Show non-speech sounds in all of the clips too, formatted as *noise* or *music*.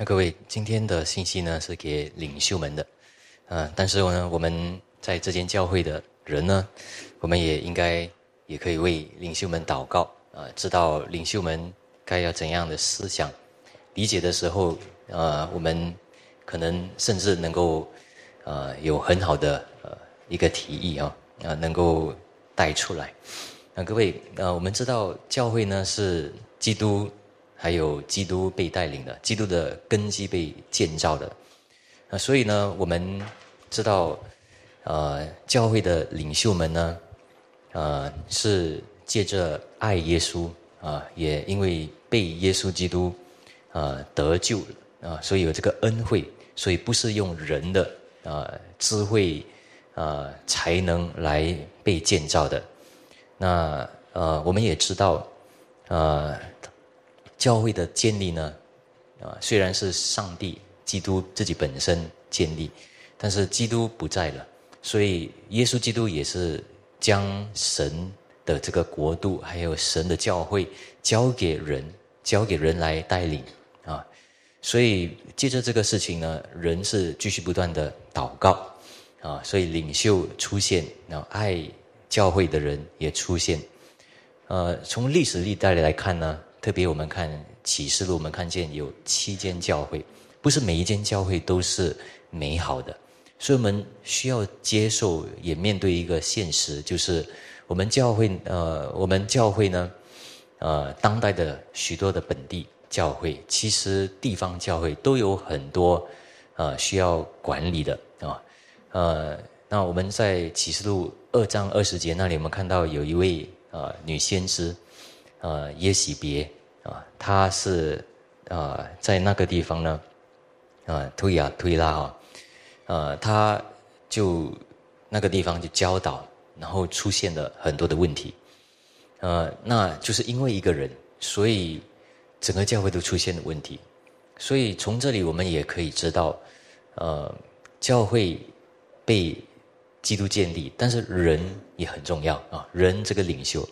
那各位，今天的信息呢是给领袖们的，啊，但是呢，我们在这间教会的人呢，我们也应该也可以为领袖们祷告啊，知道领袖们该要怎样的思想理解的时候，呃，我们可能甚至能够呃有很好的呃一个提议啊，啊，能够带出来。那各位，呃，我们知道教会呢是基督。还有基督被带领的，基督的根基被建造的，啊，所以呢，我们知道，呃，教会的领袖们呢，呃，是借着爱耶稣啊，也因为被耶稣基督啊得救啊，所以有这个恩惠，所以不是用人的啊智慧啊才能来被建造的。那呃，我们也知道，呃。教会的建立呢，啊，虽然是上帝、基督自己本身建立，但是基督不在了，所以耶稣基督也是将神的这个国度，还有神的教会交给人，交给人来带领啊。所以借着这个事情呢，人是继续不断的祷告啊，所以领袖出现，然后爱教会的人也出现。呃，从历史历代来看呢。特别我们看启示录，我们看见有七间教会，不是每一间教会都是美好的，所以我们需要接受，也面对一个现实，就是我们教会，呃，我们教会呢，呃，当代的许多的本地教会，其实地方教会都有很多，呃，需要管理的啊，呃，那我们在启示录二章二十节那里，我们看到有一位呃女先知。呃，耶喜别啊，他是啊，在那个地方呢，啊，推呀推拉啊，呃，他就那个地方就教导，然后出现了很多的问题，呃，那就是因为一个人，所以整个教会都出现了问题，所以从这里我们也可以知道，呃，教会被基督建立，但是人也很重要啊，人这个领袖，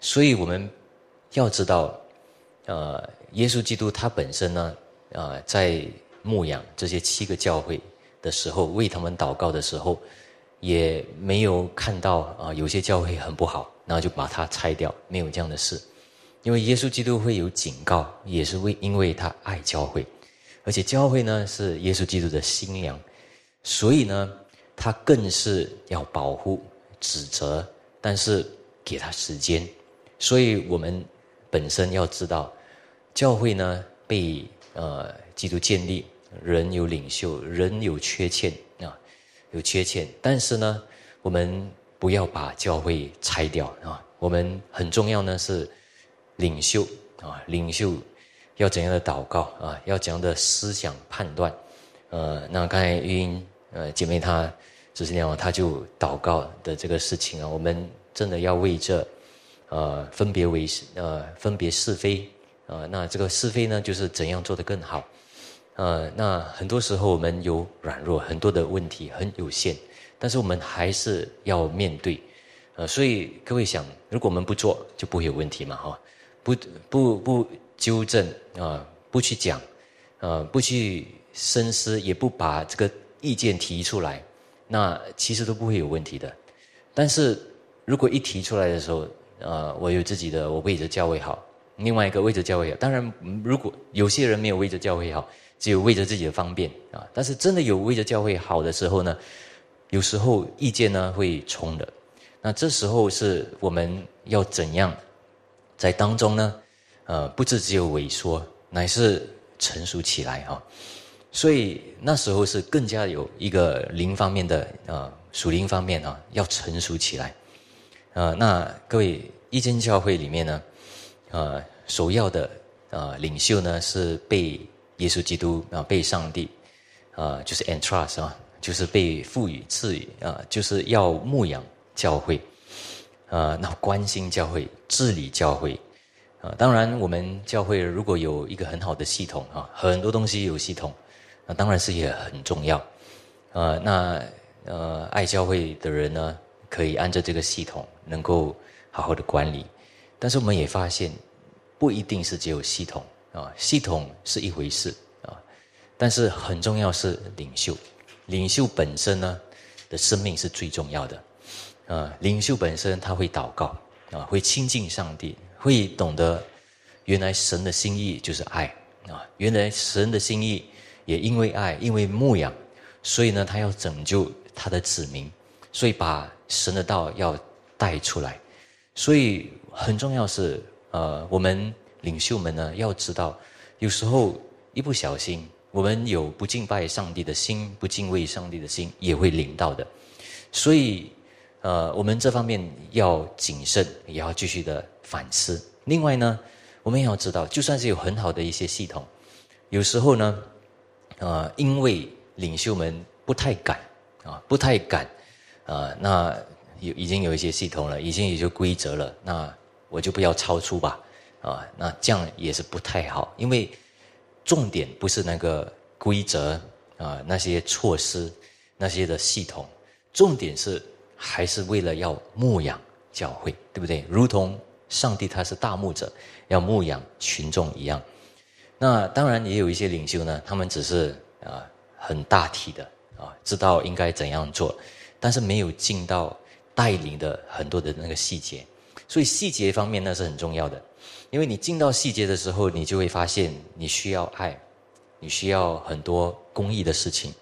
所以我们。要知道，呃，耶稣基督他本身呢，啊，在牧养这些七个教会的时候，为他们祷告的时候，也没有看到啊，有些教会很不好，然后就把它拆掉，没有这样的事。因为耶稣基督会有警告，也是为因为他爱教会，而且教会呢是耶稣基督的新娘，所以呢，他更是要保护、指责，但是给他时间，所以我们。本身要知道，教会呢被呃基督建立，人有领袖，人有缺陷啊，有缺陷。但是呢，我们不要把教会拆掉啊。我们很重要呢是领袖啊，领袖要怎样的祷告啊，要怎样的思想判断。呃，那刚才玉英呃姐妹她只是那样，她就祷告的这个事情啊，我们真的要为这。呃，分别为呃，分别是非，呃，那这个是非呢，就是怎样做得更好，呃，那很多时候我们有软弱，很多的问题很有限，但是我们还是要面对，呃，所以各位想，如果我们不做，就不会有问题嘛，哈，不不不纠正啊，不去讲，呃，不去深思，也不把这个意见提出来，那其实都不会有问题的，但是如果一提出来的时候，呃，我有自己的，我为着教会好。另外一个为着教会好，当然，如果有些人没有为着教会好，只有为着自己的方便啊。但是真的有为着教会好的时候呢，有时候意见呢会冲的。那这时候是我们要怎样在当中呢？呃，不是只有萎缩，乃是成熟起来哈。所以那时候是更加有一个灵方面的呃属灵方面啊，要成熟起来。呃，那各位一间教会里面呢，呃，首要的呃领袖呢是被耶稣基督啊，被上帝啊，就是 entrust 啊，就是被赋予赐予啊，就是要牧养教会，啊，那关心教会、治理教会啊。当然，我们教会如果有一个很好的系统啊，很多东西有系统，那当然是也很重要啊。那呃，爱教会的人呢？可以按照这个系统能够好好的管理，但是我们也发现，不一定是只有系统啊，系统是一回事啊，但是很重要是领袖，领袖本身呢的生命是最重要的，啊，领袖本身他会祷告啊，会亲近上帝，会懂得原来神的心意就是爱啊，原来神的心意也因为爱，因为牧养，所以呢，他要拯救他的子民，所以把神的道要带出来，所以很重要是呃，我们领袖们呢要知道，有时候一不小心。我们有不敬拜上帝的心，不敬畏上帝的心，也会领到的。所以，呃，我们这方面要谨慎，也要继续的反思。另外呢，我们也要知道，就算是有很好的一些系统，有时候呢，呃，因为领袖们不太敢啊，不太敢啊，那有已经有一些系统了，已经有些规则了，那我就不要超出吧啊，那这样也是不太好，因为。重点不是那个规则啊，那些措施，那些的系统，重点是还是为了要牧养教会，对不对？如同上帝他是大牧者，要牧养群众一样。那当然也有一些领袖呢，他们只是啊很大体的啊，知道应该怎样做，但是没有尽到带领的很多的那个细节，所以细节方面那是很重要的。因为你进到细节的时候，你就会发现你需要爱，你需要很多公益的事情，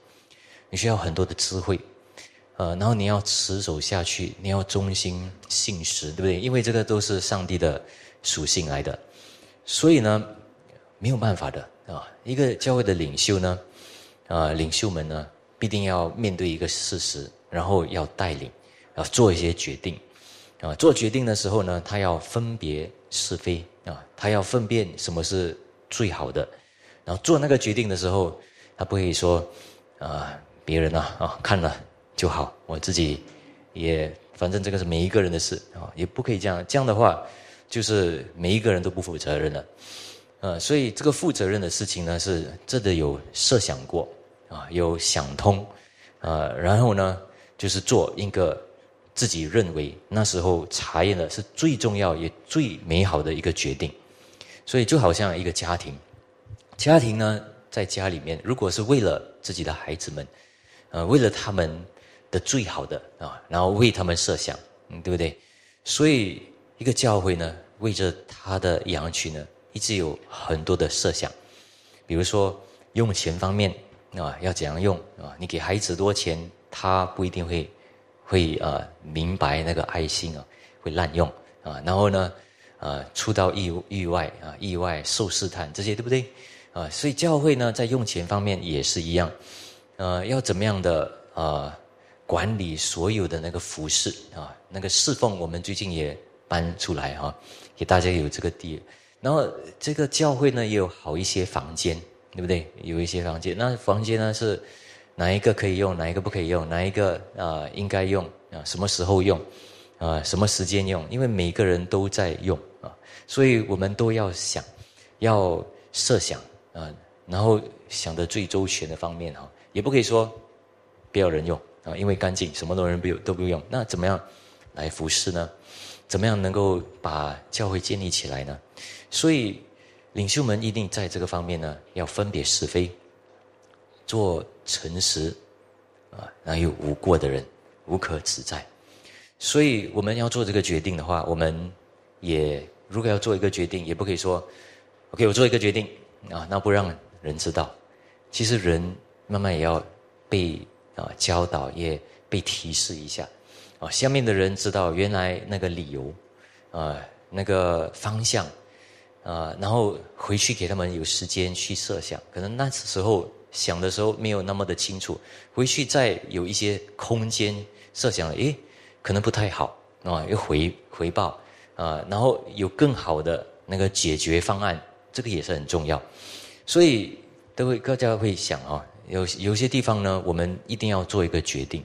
你需要很多的智慧，呃，然后你要持守下去，你要忠心信实，对不对？因为这个都是上帝的属性来的，所以呢，没有办法的啊。一个教会的领袖呢，啊，领袖们呢，必定要面对一个事实，然后要带领，要做一些决定，啊，做决定的时候呢，他要分别是非。啊，他要分辨什么是最好的，然后做那个决定的时候，他不会说，啊，别人啊啊看了就好，我自己也反正这个是每一个人的事啊，也不可以这样。这样的话，就是每一个人都不负责任了，呃，所以这个负责任的事情呢，是真的有设想过啊，有想通啊，然后呢，就是做一个。自己认为那时候查验的是最重要也最美好的一个决定，所以就好像一个家庭，家庭呢在家里面，如果是为了自己的孩子们，呃，为了他们的最好的啊，然后为他们设想，嗯，对不对？所以一个教会呢，为着他的羊群呢，一直有很多的设想，比如说用钱方面啊，要怎样用啊？你给孩子多钱，他不一定会。会啊，明白那个爱心啊，会滥用啊，然后呢，啊，出到意意外啊，意外受试探这些对不对？啊，所以教会呢，在用钱方面也是一样，呃，要怎么样的啊，管理所有的那个服饰啊，那个侍奉，我们最近也搬出来哈，给大家有这个地，然后这个教会呢，也有好一些房间，对不对？有一些房间，那房间呢是。哪一个可以用，哪一个不可以用？哪一个啊应该用啊？什么时候用？啊，什么时间用？因为每个人都在用啊，所以我们都要想，要设想啊，然后想的最周全的方面哈，也不可以说不要人用啊，因为干净，什么都人不用都不用。那怎么样来服侍呢？怎么样能够把教会建立起来呢？所以领袖们一定在这个方面呢，要分别是非。做诚实，啊，然后又无过的人，无可指摘。所以我们要做这个决定的话，我们也如果要做一个决定，也不可以说，OK，我做一个决定啊，那不让人知道。其实人慢慢也要被啊教导，也被提示一下啊，下面的人知道原来那个理由啊，那个方向啊，然后回去给他们有时间去设想，可能那时候。想的时候没有那么的清楚，回去再有一些空间设想，诶，可能不太好啊，又回回报啊，然后有更好的那个解决方案，这个也是很重要。所以都会大家会想啊，有有些地方呢，我们一定要做一个决定，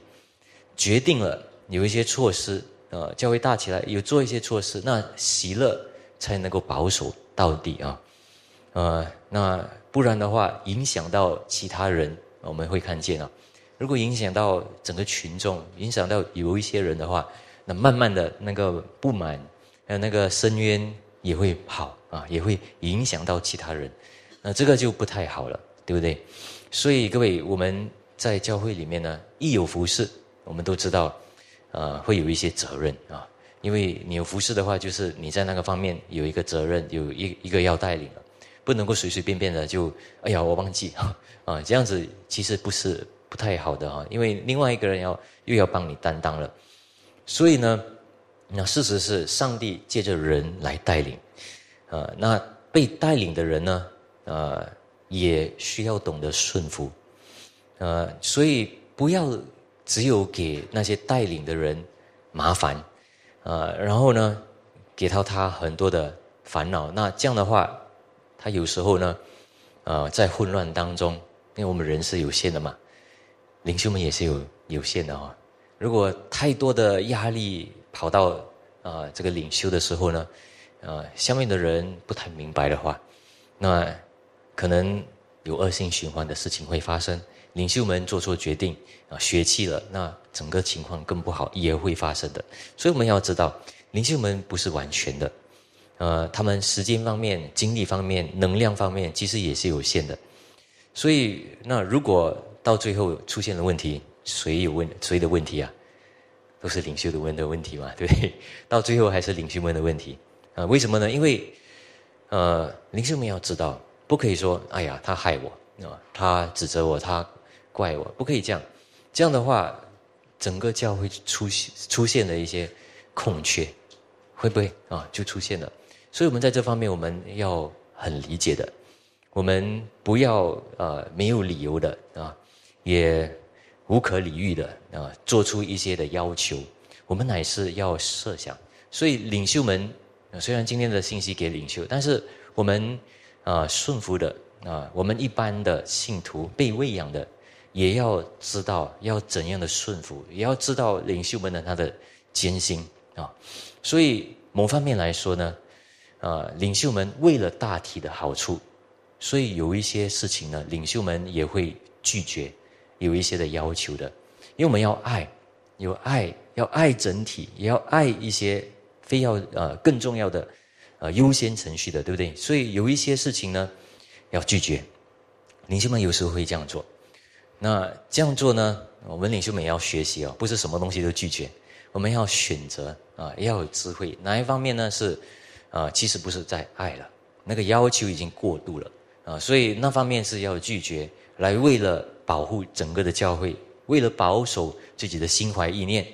决定了有一些措施，呃，教会大起来有做一些措施，那喜乐才能够保守到底啊，呃，那。不然的话，影响到其他人，我们会看见啊。如果影响到整个群众，影响到有一些人的话，那慢慢的那个不满，还有那个深渊也会跑啊，也会影响到其他人，那这个就不太好了，对不对？所以各位，我们在教会里面呢，一有服饰，我们都知道，呃，会有一些责任啊。因为你有服饰的话，就是你在那个方面有一个责任，有一一个要带领了，不能够随随便便的就，哎呀，我忘记啊，这样子其实不是不太好的哈。因为另外一个人要又要帮你担当了，所以呢，那事实是上帝借着人来带领，呃，那被带领的人呢，呃，也需要懂得顺服，呃，所以不要只有给那些带领的人麻烦。呃，然后呢，给到他很多的烦恼。那这样的话，他有时候呢，呃，在混乱当中，因为我们人是有限的嘛，领袖们也是有有限的哈。如果太多的压力跑到啊这个领袖的时候呢，呃，下面的人不太明白的话，那可能有恶性循环的事情会发生。领袖们做错决定啊，血气了，那整个情况更不好，也会发生的。所以我们要知道，领袖们不是完全的，呃，他们时间方面、精力方面、能量方面，其实也是有限的。所以，那如果到最后出现了问题，谁有问谁的问题啊？都是领袖的问的问题嘛，对不对？到最后还是领袖们的问题啊？为什么呢？因为，呃，领袖们要知道，不可以说，哎呀，他害我啊，他指责我，他。怪我不可以这样，这样的话，整个教会出现出现了一些空缺，会不会啊？就出现了。所以，我们在这方面我们要很理解的，我们不要呃没有理由的啊，也无可理喻的啊，做出一些的要求。我们乃是要设想。所以，领袖们虽然今天的信息给领袖，但是我们啊顺服的啊，我们一般的信徒被喂养的。也要知道要怎样的顺服，也要知道领袖们的他的艰辛啊。所以某方面来说呢，啊，领袖们为了大体的好处，所以有一些事情呢，领袖们也会拒绝，有一些的要求的。因为我们要爱，有爱，要爱整体，也要爱一些非要呃更重要的呃优先程序的，对不对？所以有一些事情呢，要拒绝。领袖们有时候会这样做。那这样做呢？我们领袖们也要学习哦，不是什么东西都拒绝，我们要选择啊，要有智慧。哪一方面呢？是啊，其实不是在爱了，那个要求已经过度了啊，所以那方面是要拒绝，来为了保护整个的教会，为了保守自己的心怀意念。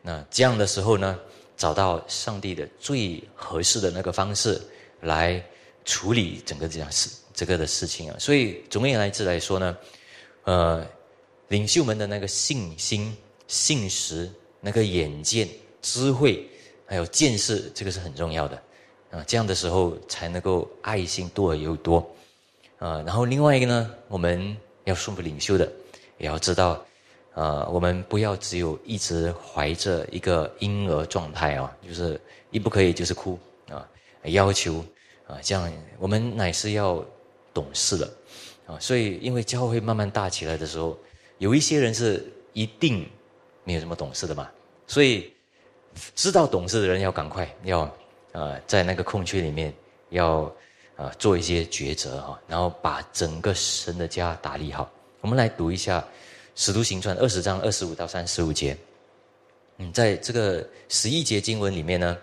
那这样的时候呢，找到上帝的最合适的那个方式来处理整个这样事这个的事情啊。所以总而言之来说呢，呃。领袖们的那个信心、信实、那个眼见、智慧，还有见识，这个是很重要的啊。这样的时候才能够爱心多而又多啊。然后另外一个呢，我们要顺服领袖的，也要知道啊，我们不要只有一直怀着一个婴儿状态啊，就是一不可以就是哭啊，要求啊，这样我们乃是要懂事了啊。所以，因为教会慢慢大起来的时候。有一些人是一定没有什么懂事的嘛，所以知道懂事的人要赶快要呃在那个空缺里面要呃做一些抉择哈，然后把整个神的家打理好。我们来读一下《使徒行传》二十章二十五到三十五节。嗯，在这个十一节经文里面呢，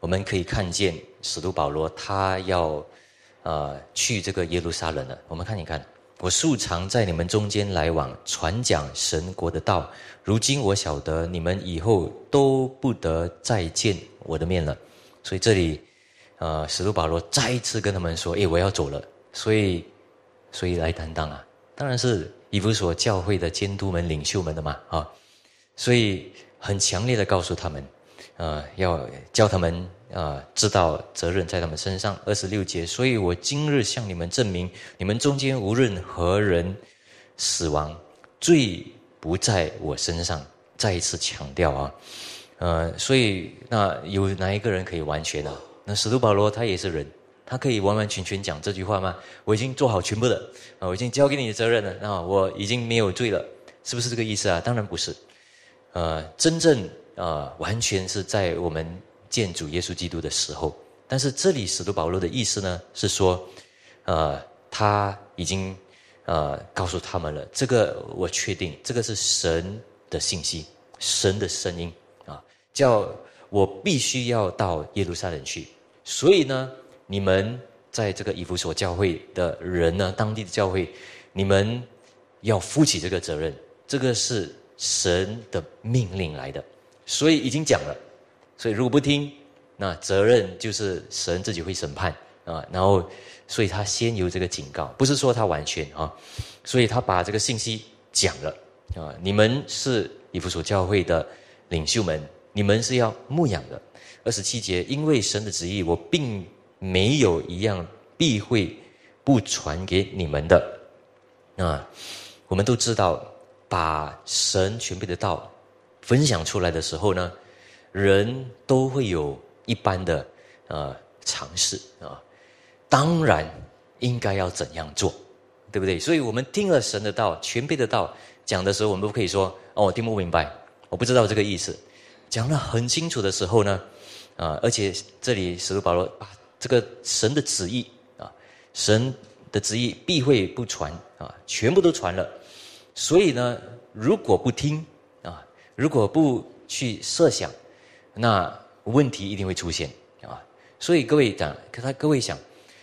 我们可以看见使徒保罗他要呃去这个耶路撒冷了。我们看一看。我素常在你们中间来往，传讲神国的道。如今我晓得你们以后都不得再见我的面了，所以这里，呃，使徒保罗再一次跟他们说：“诶，我要走了。”所以，所以来担当啊，当然是以弗所教会的监督们、领袖们的嘛，啊，所以很强烈的告诉他们，呃，要叫他们。啊，知道责任在他们身上。二十六节，所以我今日向你们证明，你们中间无论何人死亡，罪不在我身上。再一次强调啊，呃，所以那有哪一个人可以完全呢？那使徒保罗他也是人，他可以完完全全讲这句话吗？我已经做好全部的啊，我已经交给你的责任了，那我已经没有罪了，是不是这个意思啊？当然不是，呃，真正啊，完全是在我们。见主耶稣基督的时候，但是这里使徒保罗的意思呢，是说，呃，他已经呃，告诉他们了，这个我确定，这个是神的信息，神的声音，叫我必须要到耶路撒冷去。所以呢，你们在这个以弗所教会的人呢，当地的教会，你们要负起这个责任，这个是神的命令来的，所以已经讲了。所以如果不听，那责任就是神自己会审判啊。然后，所以他先有这个警告，不是说他完全啊。所以他把这个信息讲了啊。你们是以弗所教会的领袖们，你们是要牧养的。二十七节，因为神的旨意，我并没有一样必会不传给你们的啊。我们都知道，把神全备的道分享出来的时候呢。人都会有一般的呃尝试啊，当然应该要怎样做，对不对？所以我们听了神的道、全备的道讲的时候，我们不可以说哦，我听不明白，我不知道这个意思。讲得很清楚的时候呢，啊，而且这里使徒保罗把这个神的旨意啊，神的旨意必会不传啊，全部都传了。所以呢，如果不听啊，如果不去设想。那问题一定会出现啊！所以各位讲，可他各位想，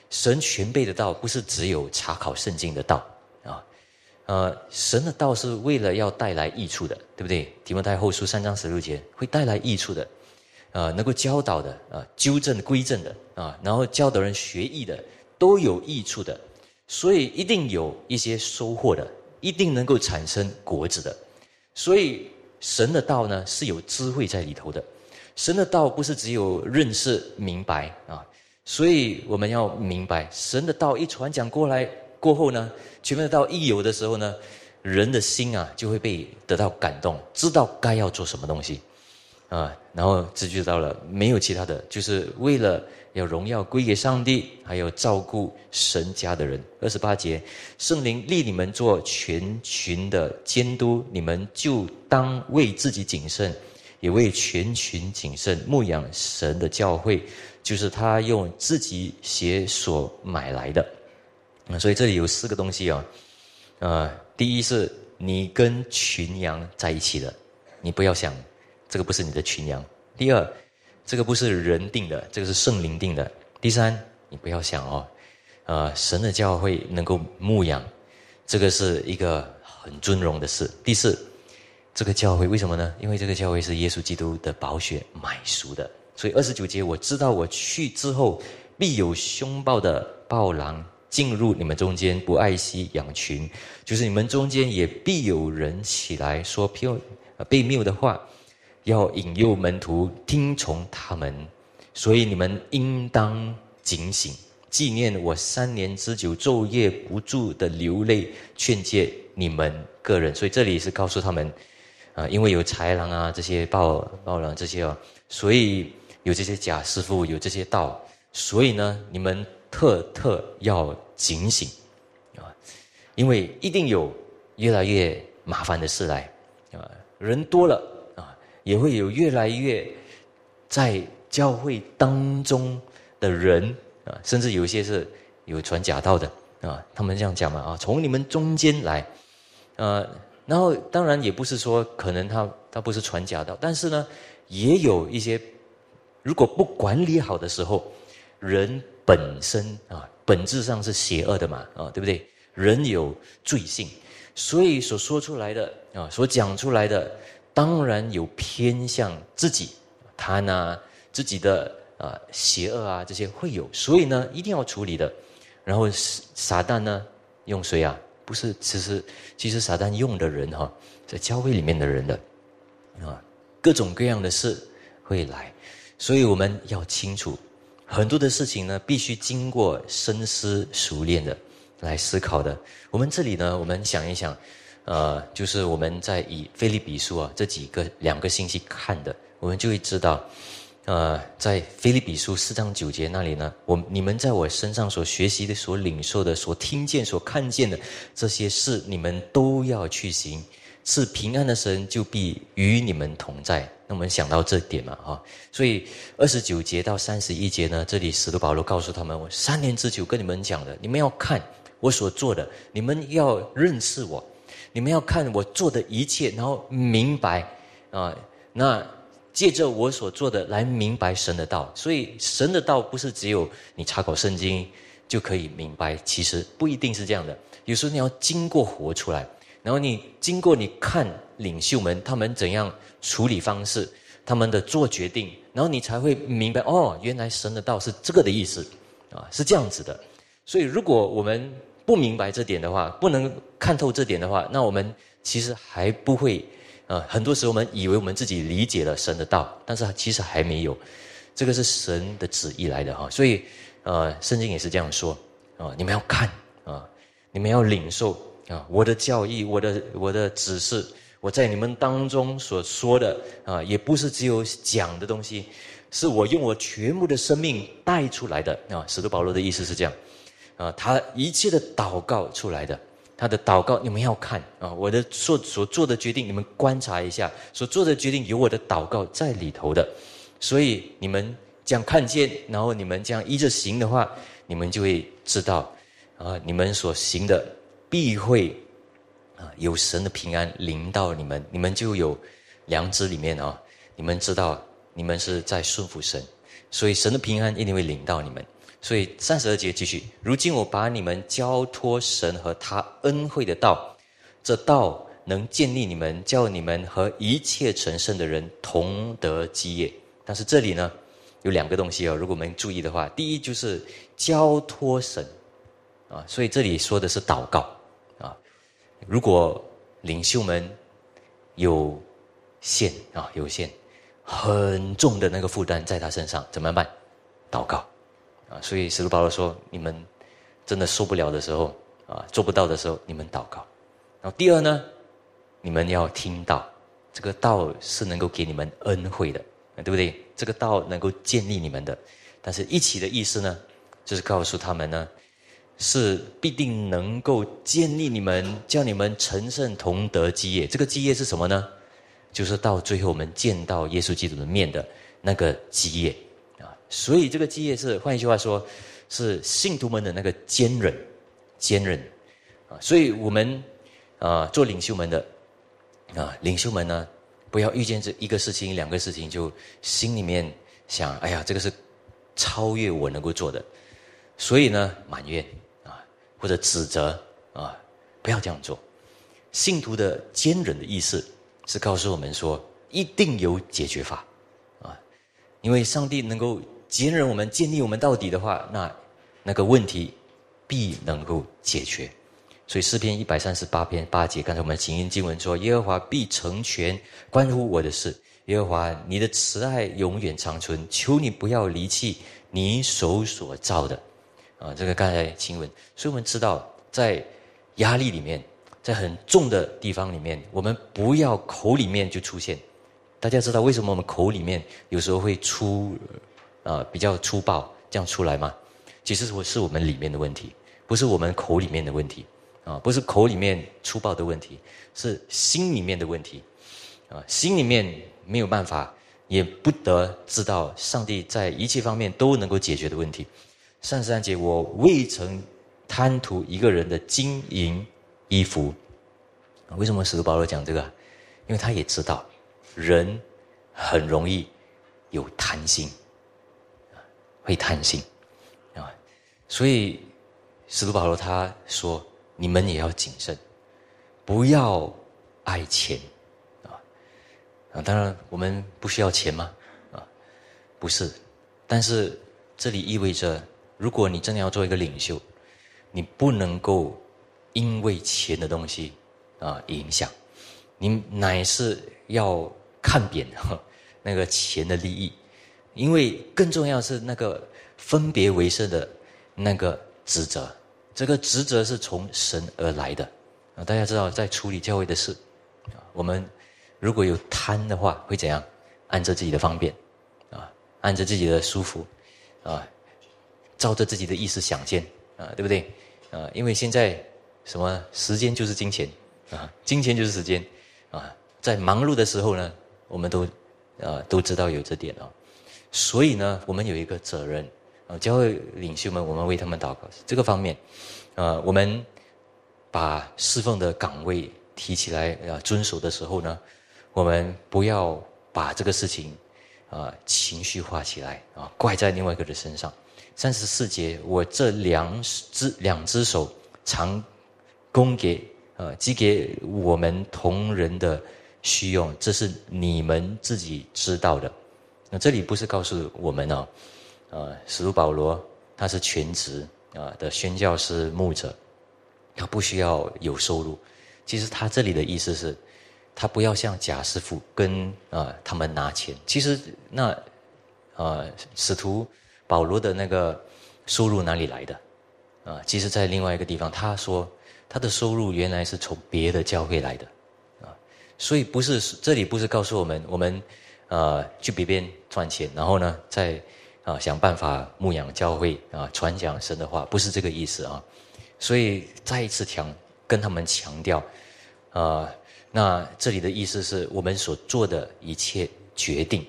神全备的道不是只有查考圣经的道，呃，神的道是为了要带来益处的，对不对？提摩太后书三章十六节会带来益处的，啊，能够教导的啊，纠正规正的啊，然后教导人学艺的都有益处的，所以一定有一些收获的，一定能够产生果子的，所以神的道呢是有智慧在里头的。神的道不是只有认识明白啊，所以我们要明白，神的道一传讲过来过后呢，全面到一有的时候呢，人的心啊就会被得到感动，知道该要做什么东西，啊，然后知觉到了没有其他的，就是为了要荣耀归给上帝，还有照顾神家的人。二十八节，圣灵立你们做全群的监督，你们就当为自己谨慎。也为全群谨慎牧养神的教会，就是他用自己血所买来的。啊，所以这里有四个东西啊，呃，第一是你跟群羊在一起的，你不要想这个不是你的群羊。第二，这个不是人定的，这个是圣灵定的。第三，你不要想哦，呃，神的教会能够牧养，这个是一个很尊荣的事。第四。这个教会为什么呢？因为这个教会是耶稣基督的宝血买赎的，所以二十九节我知道我去之后，必有凶暴的暴狼进入你们中间，不爱惜羊群，就是你们中间也必有人起来说偏被谬的话，要引诱门徒听从他们，所以你们应当警醒，纪念我三年之久昼夜不住的流泪劝诫你们个人。所以这里是告诉他们。啊，因为有豺狼啊，这些暴暴狼这些哦，所以有这些假师傅，有这些道，所以呢，你们特特要警醒啊，因为一定有越来越麻烦的事来啊，人多了啊，也会有越来越在教会当中的人啊，甚至有一些是有传假道的啊，他们这样讲嘛啊，从你们中间来，呃。然后当然也不是说可能他他不是传假道，但是呢，也有一些如果不管理好的时候，人本身啊本质上是邪恶的嘛啊对不对？人有罪性，所以所说出来的啊所讲出来的，当然有偏向自己贪啊自己的啊邪恶啊这些会有，所以呢一定要处理的。然后撒旦呢用谁啊？不是，其实其实撒旦用的人哈，在教会里面的人的啊，各种各样的事会来，所以我们要清楚很多的事情呢，必须经过深思熟练的来思考的。我们这里呢，我们想一想，呃，就是我们在以菲利比书啊这几个两个星期看的，我们就会知道。呃，在菲利比书四章九节那里呢，我你们在我身上所学习的、所领受的、所听见、所看见的这些事，你们都要去行，是平安的神就必与你们同在。那我们想到这点嘛，哈，所以二十九节到三十一节呢，这里使徒保罗告诉他们：我三年之久跟你们讲的，你们要看我所做的，你们要认识我，你们要看我做的一切，然后明白啊，那借着我所做的来明白神的道。所以神的道不是只有你查考圣经就可以明白，其实不一定是这样的。有时候你要经过活出来，然后你经过你看领袖们他们怎样处理方式，他们的做决定，然后你才会明白哦，原来神的道是这个的意思。啊，是这样子的，所以如果我们不明白这点的话，不能看透这点的话，那我们其实还不会，啊，很多时候我们以为我们自己理解了神的道，但是其实还没有，这个是神的旨意来的哈，所以，呃，圣经也是这样说，啊，你们要看啊，你们要领受啊，我的教义，我的我的指示，我在你们当中所说的啊，也不是只有讲的东西。是我用我全部的生命带出来的啊！使徒保罗的意思是这样，啊，他一切的祷告出来的，他的祷告你们要看啊！我的所所做的决定，你们观察一下，所做的决定有我的祷告在里头的，所以你们这样看见，然后你们这样依着行的话，你们就会知道啊，你们所行的必会啊有神的平安临到你们，你们就有良知里面啊，你们知道。你们是在顺服神，所以神的平安一定会领到你们。所以三十二节继续，如今我把你们交托神和他恩惠的道，这道能建立你们，叫你们和一切成圣的人同得基业。但是这里呢，有两个东西哦，如果我们注意的话，第一就是交托神啊，所以这里说的是祷告。如果领袖们有限啊，有限。很重的那个负担在他身上怎么办？祷告啊！所以使徒保罗说：“你们真的受不了的时候啊，做不到的时候，你们祷告。然后第二呢，你们要听到这个道是能够给你们恩惠的，对不对？这个道能够建立你们的。但是一起的意思呢，就是告诉他们呢，是必定能够建立你们，叫你们成圣同得基业。这个基业是什么呢？”就是到最后我们见到耶稣基督的面的那个基业啊，所以这个基业是换一句话说，是信徒们的那个坚韧，坚韧啊，所以我们啊做领袖们的啊领袖们呢，不要遇见这一个事情、两个事情就心里面想，哎呀，这个是超越我能够做的，所以呢埋怨或者指责啊，不要这样做。信徒的坚韧的意思。是告诉我们说，一定有解决法，啊，因为上帝能够坚韧我们、建立我们到底的话，那那个问题必能够解决。所以诗篇一百三十八篇八节，刚才我们经音经文说：“耶和华必成全关乎我的事。”耶和华，你的慈爱永远长存，求你不要离弃你手所造的。啊，这个刚才经文，所以我们知道在压力里面。在很重的地方里面，我们不要口里面就出现。大家知道为什么我们口里面有时候会出，啊，比较粗暴这样出来吗？其实我是我们里面的问题，不是我们口里面的问题，啊，不是口里面粗暴的问题，是心里面的问题，啊，心里面没有办法，也不得知道上帝在一切方面都能够解决的问题。三十三节，我未曾贪图一个人的金银。衣服，为什么使徒保罗讲这个？因为他也知道，人很容易有贪心，会贪心啊，所以使徒保罗他说：你们也要谨慎，不要爱钱啊啊！当然，我们不需要钱吗？啊，不是，但是这里意味着，如果你真的要做一个领袖，你不能够。因为钱的东西啊影响，你乃是要看扁那个钱的利益，因为更重要是那个分别为圣的那个职责，这个职责是从神而来的啊！大家知道，在处理教会的事，我们如果有贪的话，会怎样？按着自己的方便啊，按着自己的舒服啊，照着自己的意思想见啊，对不对啊？因为现在。什么？时间就是金钱，啊，金钱就是时间，啊，在忙碌的时候呢，我们都，啊，都知道有这点哦。所以呢，我们有一个责任，啊，教会领袖们，我们为他们祷告，这个方面，呃，我们把侍奉的岗位提起来啊遵守的时候呢，我们不要把这个事情啊情绪化起来啊，怪在另外一个人身上。三十四节，我这两只两只手常供给呃，寄给我们同仁的需用，这是你们自己知道的。那这里不是告诉我们呢，呃，使徒保罗他是全职啊的宣教师牧者，他不需要有收入。其实他这里的意思是，他不要像贾师傅跟啊他们拿钱。其实那啊使徒。保罗的那个收入哪里来的？啊，其实，在另外一个地方，他说他的收入原来是从别的教会来的，啊，所以不是这里不是告诉我们，我们呃去别边赚钱，然后呢，再啊想办法牧养教会啊传讲神的话，不是这个意思啊。所以再一次强跟他们强调，啊，那这里的意思是我们所做的一切决定。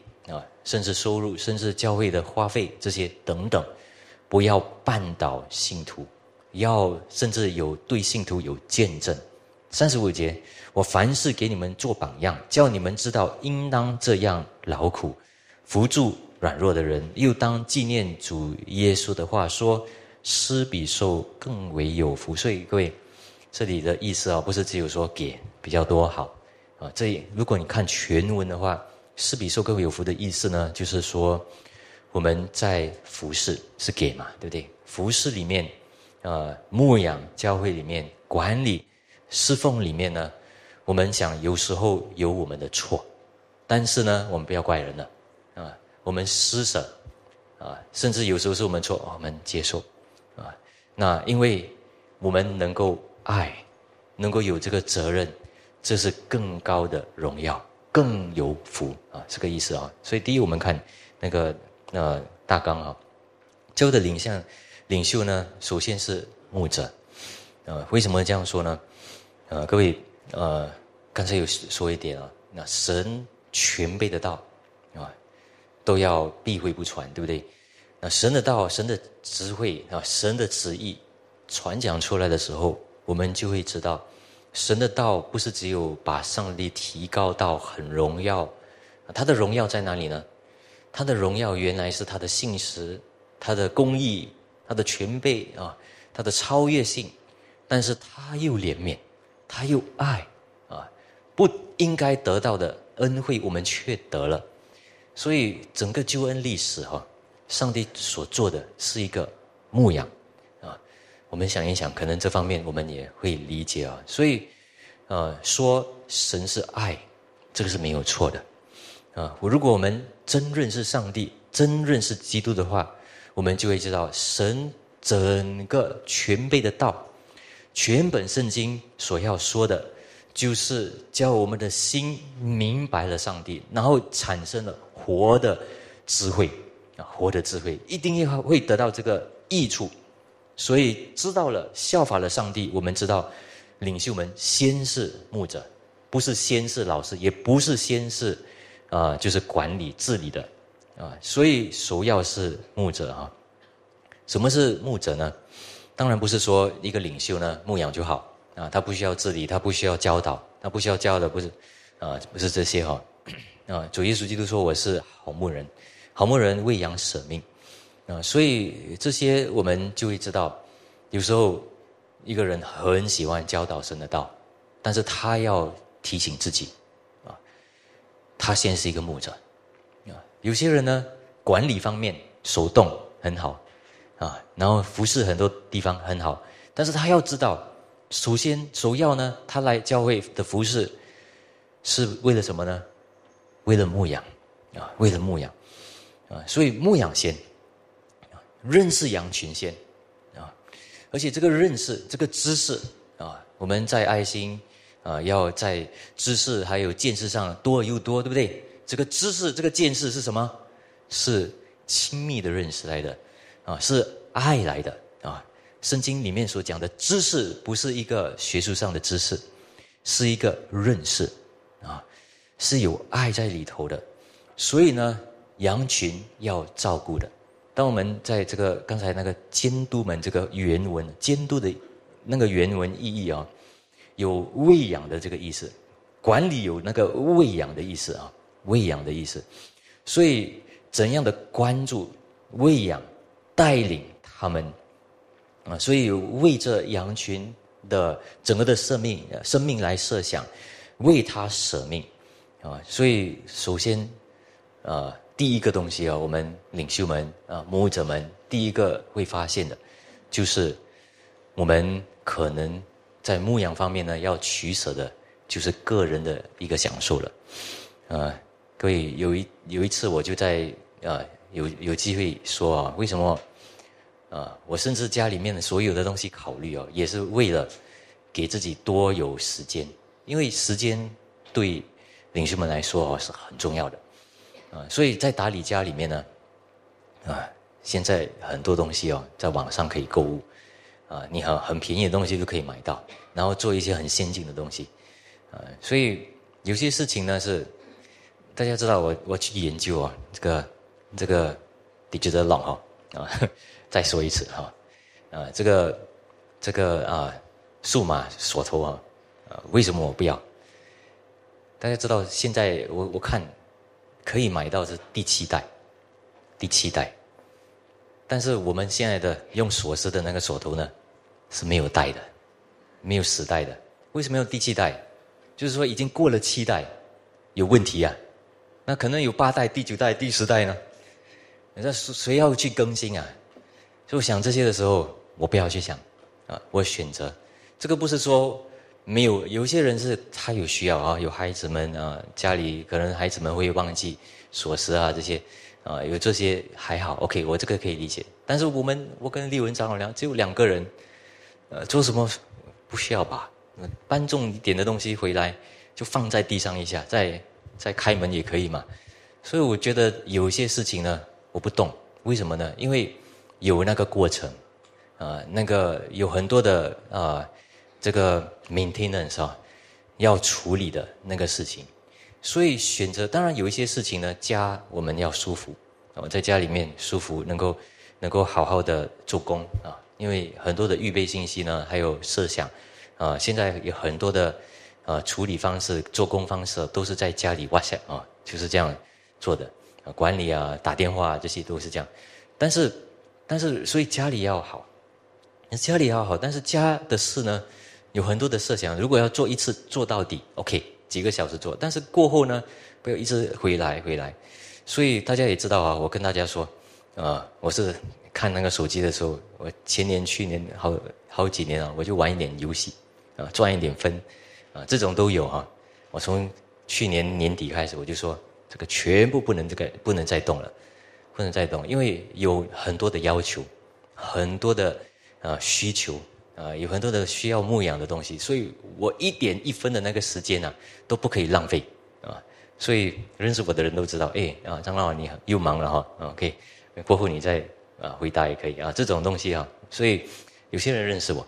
甚至收入，甚至教会的花费这些等等，不要绊倒信徒，要甚至有对信徒有见证。三十五节，我凡事给你们做榜样，叫你们知道应当这样劳苦，扶助软弱的人，又当纪念主耶稣的话说：施比受更为有福。所以各位，这里的意思啊，不是只有说给比较多好啊。这如果你看全文的话。施比受更有福的意思呢，就是说我们在服侍是给嘛，对不对？服侍里面，呃，牧养教会里面管理侍奉里面呢，我们想有时候有我们的错，但是呢，我们不要怪人了啊，我们施舍啊，甚至有时候是我们错，我们接受啊。那因为我们能够爱，能够有这个责任，这是更高的荣耀。更有福啊，这个意思啊。所以第一，我们看那个呃大纲啊，教会的领向领袖呢，首先是牧者。呃，为什么这样说呢？呃，各位呃，刚才有说一点啊，那神全备的道啊，都要避讳不传，对不对？那神的道、神的智慧啊、神的旨意传讲出来的时候，我们就会知道。神的道不是只有把上帝提高到很荣耀，他的荣耀在哪里呢？他的荣耀原来是他的信实、他的公义、他的全备啊，他的超越性。但是他又怜悯，他又爱啊，不应该得到的恩惠我们却得了。所以整个救恩历史哈，上帝所做的是一个牧养。我们想一想，可能这方面我们也会理解啊。所以，呃，说神是爱，这个是没有错的啊。如果我们真认识上帝，真认识基督的话，我们就会知道神整个全备的道，全本圣经所要说的，就是叫我们的心明白了上帝，然后产生了活的智慧啊，活的智慧一定要会得到这个益处。所以知道了效法了上帝，我们知道领袖们先是牧者，不是先是老师，也不是先是啊，就是管理治理的啊。所以首要是牧者啊。什么是牧者呢？当然不是说一个领袖呢牧养就好啊，他不需要治理，他不需要教导，他不需要教的不是啊，不是这些哈啊。主耶稣基督说我是好牧人，好牧人喂养舍命。啊，所以这些我们就会知道，有时候一个人很喜欢教导神的道，但是他要提醒自己，他先是一个牧者，啊，有些人呢管理方面手动很好，啊，然后服侍很多地方很好，但是他要知道，首先首要呢，他来教会的服侍是为了什么呢？为了牧养，啊，为了牧养，啊，所以牧养先。认识羊群先，啊，而且这个认识这个知识啊，我们在爱心啊，要在知识还有见识上多又多，对不对？这个知识这个见识是什么？是亲密的认识来的，啊，是爱来的啊。圣经里面所讲的知识，不是一个学术上的知识，是一个认识啊，是有爱在里头的。所以呢，羊群要照顾的。当我们在这个刚才那个监督们这个原文监督的那个原文意义啊，有喂养的这个意思，管理有那个喂养的意思啊，喂养的意思。所以怎样的关注、喂养、带领他们啊？所以为这羊群的整个的生命、生命来设想，为他舍命啊！所以首先，呃，第一个东西啊，我们领袖们啊、牧者们，第一个会发现的，就是我们可能在牧养方面呢，要取舍的，就是个人的一个享受了，啊。各位，有一有一次，我就在啊有有机会说啊，为什么啊？我甚至家里面的所有的东西考虑哦，也是为了给自己多有时间，因为时间对领袖们来说哦是很重要的啊。所以在打理家里面呢，啊，现在很多东西哦，在网上可以购物啊，你很很便宜的东西都可以买到，然后做一些很先进的东西啊。所以有些事情呢是。大家知道我我去研究啊，这个这个 digital lock 哈啊，再说一次哈啊，这个这个啊数码锁头啊啊，为什么我不要？大家知道现在我我看可以买到是第七代，第七代，但是我们现在的用锁匙的那个锁头呢是没有带的，没有时代的，为什么要第七代？就是说已经过了七代，有问题啊。那可能有八代、第九代、第十代呢？你说谁要去更新啊？就想这些的时候，我不要去想啊！我选择这个不是说没有，有些人是他有需要啊，有孩子们啊，家里可能孩子们会忘记锁匙啊这些啊，有这些还好，OK，我这个可以理解。但是我们我跟丽文长老聊，只有两个人，呃，做什么不需要吧？搬重一点的东西回来，就放在地上一下，再。再开门也可以嘛，所以我觉得有些事情呢，我不懂，为什么呢？因为有那个过程，啊，那个有很多的啊，这个 maintenance 啊，要处理的那个事情，所以选择当然有一些事情呢，家我们要舒服，啊，在家里面舒服，能够能够好好的做工啊，因为很多的预备信息呢，还有设想，啊，现在有很多的。啊，处理方式、做工方式都是在家里哇塞啊，就是这样做的啊。管理啊，打电话这些都是这样。但是，但是，所以家里要好，家里要好。但是家的事呢，有很多的设想。如果要做一次做到底，OK，几个小时做。但是过后呢，不要一直回来回来。所以大家也知道啊，我跟大家说，啊，我是看那个手机的时候，我前年、去年好好几年啊，我就玩一点游戏啊，赚一点分。啊，这种都有哈。我从去年年底开始，我就说这个全部不能这个不能再动了，不能再动，因为有很多的要求，很多的啊需求啊，有很多的需要牧养的东西，所以我一点一分的那个时间呢都不可以浪费啊。所以认识我的人都知道，哎啊，张老板你又忙了哈，OK，过后你再啊回答也可以啊。这种东西啊，所以有些人认识我，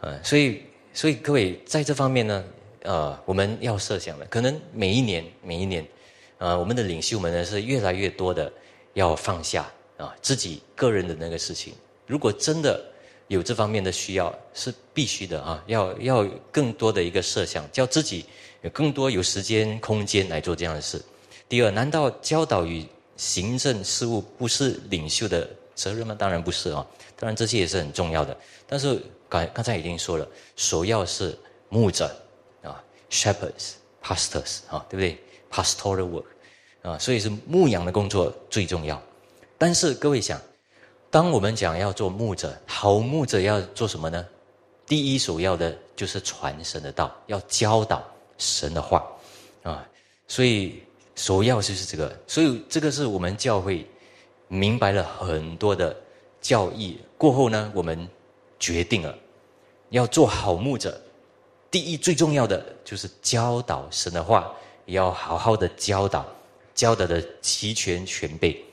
啊，所以所以各位在这方面呢。呃，我们要设想的，可能每一年每一年，呃，我们的领袖们呢是越来越多的要放下啊自己个人的那个事情。如果真的有这方面的需要，是必须的啊，要要更多的一个设想，叫自己有更多有时间空间来做这样的事。第二，难道教导与行政事务不是领袖的责任吗？当然不是啊，当然这些也是很重要的。但是刚刚才已经说了，首要是牧者啊。Shepherds, pastors，啊，对不对？Pastoral work，啊，所以是牧羊的工作最重要。但是各位想，当我们讲要做牧者，好牧者要做什么呢？第一首要的就是传神的道，要教导神的话，啊，所以首要就是这个。所以这个是我们教会明白了很多的教义过后呢，我们决定了要做好牧者。第一最重要的就是教导神的话，要好好的教导，教导的齐全全备，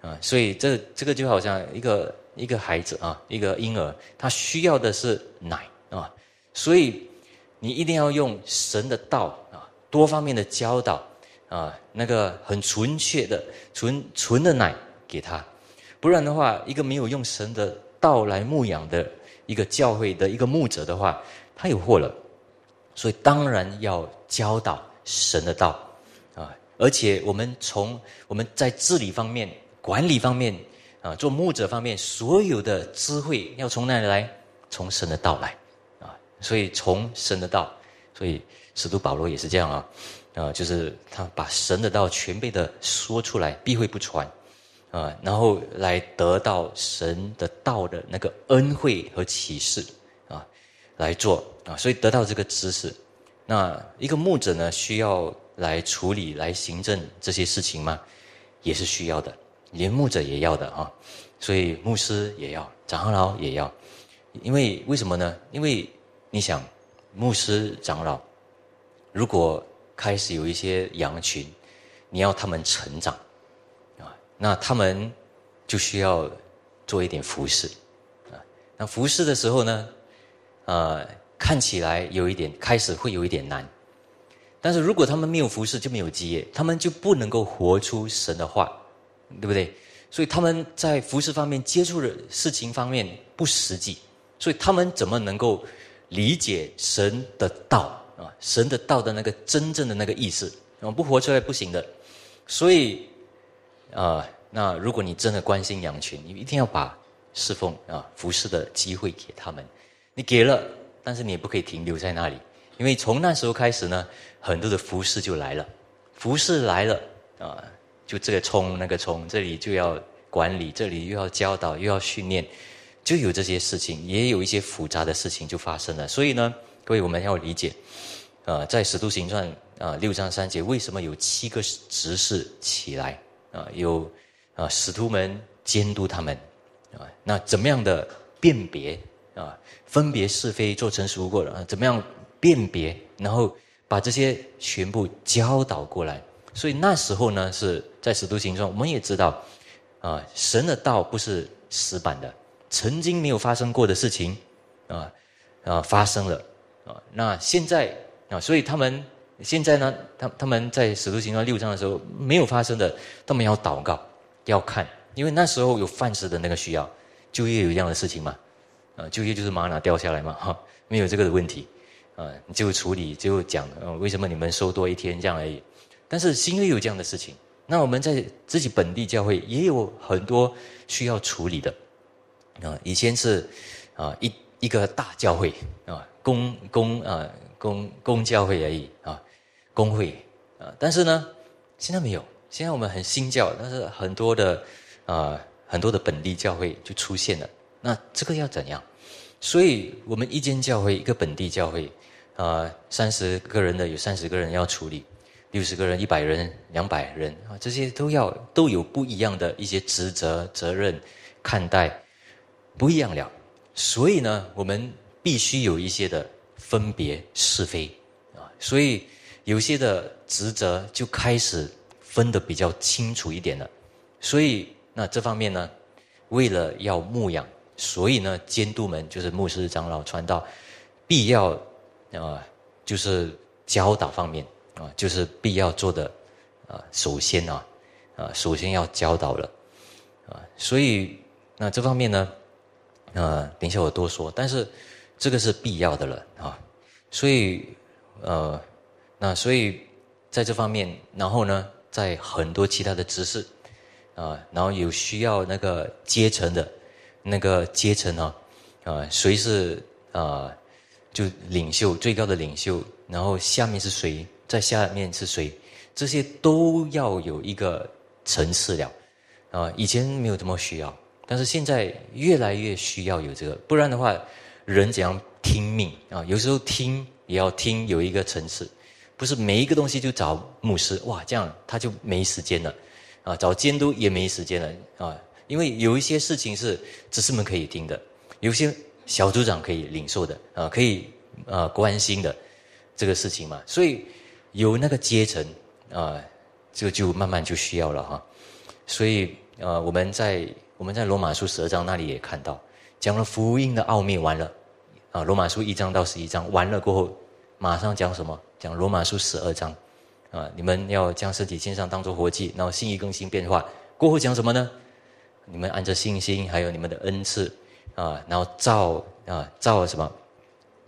啊，所以这这个就好像一个一个孩子啊，一个婴儿，他需要的是奶啊，所以你一定要用神的道啊，多方面的教导啊，那个很纯确的纯纯的奶给他，不然的话，一个没有用神的道来牧养的一个教会的一个牧者的话，他有祸了，所以当然要教导神的道啊！而且我们从我们在治理方面、管理方面啊，做牧者方面，所有的智慧要从哪里来？从神的道来啊！所以从神的道，所以使徒保罗也是这样啊啊，就是他把神的道全备的说出来，必会不传。啊，然后来得到神的道的那个恩惠和启示啊，来做啊，所以得到这个知识。那一个牧者呢，需要来处理、来行政这些事情吗？也是需要的，连牧者也要的啊。所以牧师也要，长老也要。因为为什么呢？因为你想，牧师、长老如果开始有一些羊群，你要他们成长啊。那他们就需要做一点服饰啊。那服饰的时候呢，呃，看起来有一点开始会有一点难。但是如果他们没有服饰，就没有基业，他们就不能够活出神的话，对不对？所以他们在服饰方面接触的事情方面不实际，所以他们怎么能够理解神的道啊？神的道的那个真正的那个意思，我们，不活出来不行的。所以。啊，那如果你真的关心羊群，你一定要把侍奉啊、服侍的机会给他们。你给了，但是你也不可以停留在那里，因为从那时候开始呢，很多的服侍就来了。服侍来了啊，就这个冲那个冲，这里就要管理，这里又要教导，又要训练，就有这些事情，也有一些复杂的事情就发生了。所以呢，各位我们要理解，啊，在使徒行传啊六章三节，为什么有七个执事起来？啊，有啊，使徒们监督他们啊，那怎么样的辨别啊，分别是非，做成熟过了啊，怎么样辨别，然后把这些全部教导过来。所以那时候呢，是在使徒行传，我们也知道啊，神的道不是死板的，曾经没有发生过的事情啊啊发生了啊，那现在啊，所以他们。现在呢，他他们在使徒行传六章的时候没有发生的，他们要祷告，要看，因为那时候有饭食的那个需要，就业有这样的事情嘛，啊，就业就是玛拿掉下来嘛，哈，没有这个的问题，啊，就处理就讲，为什么你们收多一天这样而已，但是新约有这样的事情，那我们在自己本地教会也有很多需要处理的，啊，以前是啊一一个大教会啊，公公啊公公教会而已啊。工会啊，但是呢，现在没有。现在我们很新教，但是很多的啊，很多的本地教会就出现了。那这个要怎样？所以我们一间教会，一个本地教会啊，三十个人的有三十个人要处理，六十个人、一百人、两百人啊，这些都要都有不一样的一些职责、责任看待不一样了。所以呢，我们必须有一些的分别是非啊，所以。有些的职责就开始分得比较清楚一点了，所以那这方面呢，为了要牧养，所以呢，监督们就是牧师、长老、传道，必要啊，就是教导方面啊，就是必要做的啊，首先啊，啊，首先要教导了啊，所以那这方面呢，啊，等一下我多说，但是这个是必要的了啊，所以呃。那所以，在这方面，然后呢，在很多其他的知识，啊，然后有需要那个阶层的，那个阶层呢，啊，谁是啊，就领袖最高的领袖，然后下面是谁，在下面是谁，这些都要有一个层次了，啊，以前没有这么需要，但是现在越来越需要有这个，不然的话，人怎样听命啊？有时候听也要听有一个层次。不是每一个东西就找牧师哇，这样他就没时间了，啊，找监督也没时间了啊，因为有一些事情是执事们可以听的，有些小组长可以领受的啊，可以啊关心的这个事情嘛，所以有那个阶层啊，这就慢慢就需要了哈，所以啊，我们在我们在罗马书十二章那里也看到，讲了福音的奥秘完了，啊，罗马书一章到十一章完了过后，马上讲什么？讲罗马书十二章，啊，你们要将身体献上当做活祭，然后心意更新变化。过后讲什么呢？你们按着信心，还有你们的恩赐，啊，然后照啊照什么，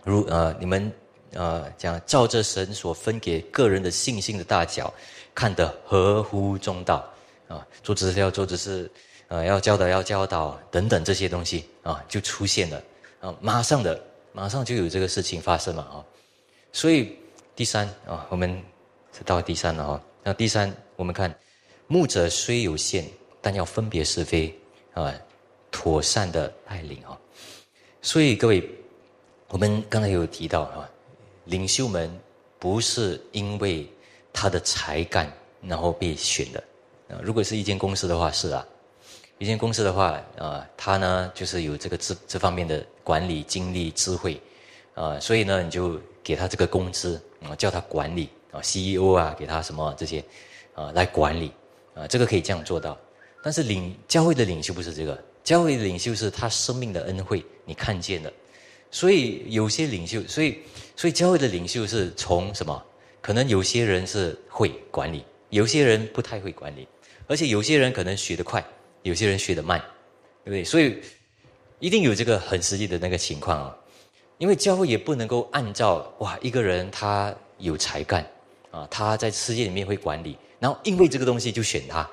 如呃你们呃讲照着神所分给个人的信心的大小，看得合乎中道啊，做指示要做指示，呃要教导要教导等等这些东西啊就出现了啊，马上的马上就有这个事情发生了啊，所以第三啊，我们是到第三了啊，那第三我们看牧者虽有限。但要分别是非，啊，妥善的带领啊。所以各位，我们刚才有提到啊，领袖们不是因为他的才干然后被选的啊。如果是一间公司的话，是啊，一间公司的话啊，他呢就是有这个这这方面的管理经历智慧啊，所以呢你就给他这个工资啊，叫他管理啊，CEO 啊，给他什么这些啊来管理啊，这个可以这样做到。但是领教会的领袖不是这个，教会的领袖是他生命的恩惠，你看见了。所以有些领袖，所以所以教会的领袖是从什么？可能有些人是会管理，有些人不太会管理，而且有些人可能学得快，有些人学得慢，对不对？所以一定有这个很实际的那个情况啊。因为教会也不能够按照哇一个人他有才干啊，他在世界里面会管理，然后因为这个东西就选他。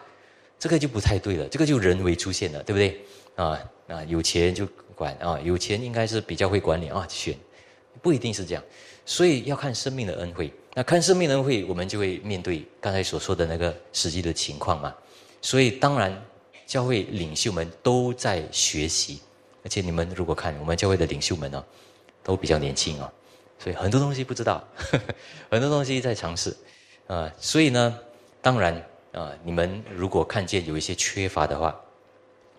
这个就不太对了，这个就人为出现了，对不对？啊啊，有钱就管啊，有钱应该是比较会管理啊，选不一定是这样，所以要看生命的恩惠。那看生命的恩惠，我们就会面对刚才所说的那个实际的情况嘛。所以当然，教会领袖们都在学习，而且你们如果看我们教会的领袖们呢，都比较年轻啊，所以很多东西不知道，呵 *laughs* 呵很多东西在尝试啊。所以呢，当然。啊，你们如果看见有一些缺乏的话，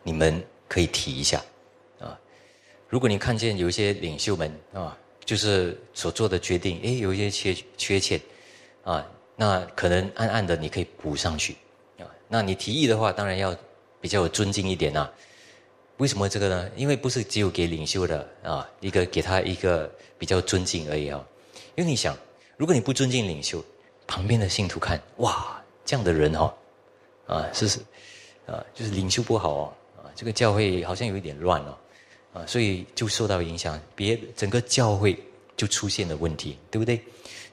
你们可以提一下，啊，如果你看见有一些领袖们啊，就是所做的决定，诶，有一些缺缺欠，啊，那可能暗暗的你可以补上去，啊，那你提议的话，当然要比较有尊敬一点呐。为什么这个呢？因为不是只有给领袖的啊，一个给他一个比较尊敬而已啊。因为你想，如果你不尊敬领袖，旁边的信徒看，哇。这样的人哈，啊，是是，啊，就是领袖不好哦，啊，这个教会好像有一点乱哦，啊，所以就受到影响，别整个教会就出现了问题，对不对？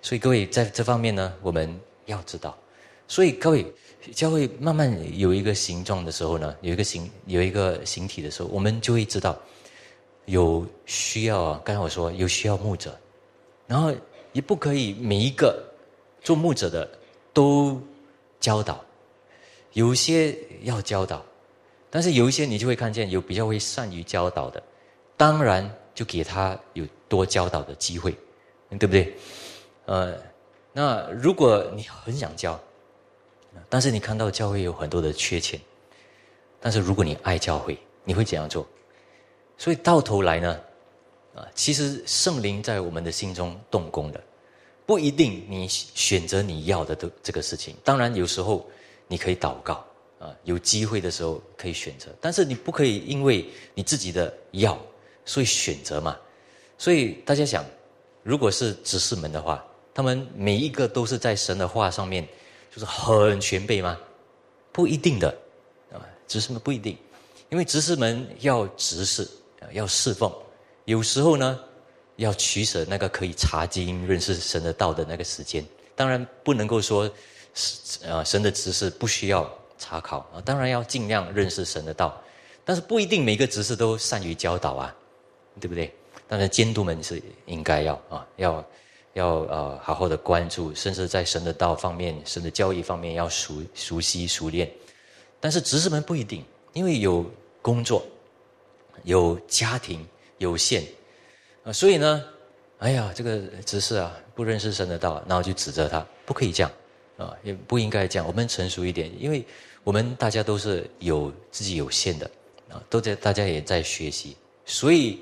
所以各位在这方面呢，我们要知道，所以各位教会慢慢有一个形状的时候呢，有一个形有一个形体的时候，我们就会知道有需要啊。刚才我说有需要牧者，然后也不可以每一个做牧者的都。教导，有些要教导，但是有一些你就会看见有比较会善于教导的，当然就给他有多教导的机会，对不对？呃，那如果你很想教，但是你看到教会有很多的缺钱，但是如果你爱教会，你会怎样做？所以到头来呢，啊，其实圣灵在我们的心中动工的。不一定你选择你要的的这个事情，当然有时候你可以祷告啊，有机会的时候可以选择，但是你不可以因为你自己的要，所以选择嘛。所以大家想，如果是执事们的话，他们每一个都是在神的话上面就是很全备吗？不一定的啊，执事们不一定，因为执事们要执事啊，要侍奉，有时候呢。要取舍那个可以查经认识神的道的那个时间，当然不能够说，呃，神的知识不需要查考啊，当然要尽量认识神的道，但是不一定每个执事都善于教导啊，对不对？当然监督们是应该要啊，要要呃好好的关注，甚至在神的道方面、神的教义方面要熟熟悉熟练，但是执事们不一定，因为有工作，有家庭有限。啊，所以呢，哎呀，这个执事啊，不认识神的道，然后就指责他，不可以这样，啊，也不应该这样。我们成熟一点，因为我们大家都是有自己有限的，啊，都在大家也在学习，所以，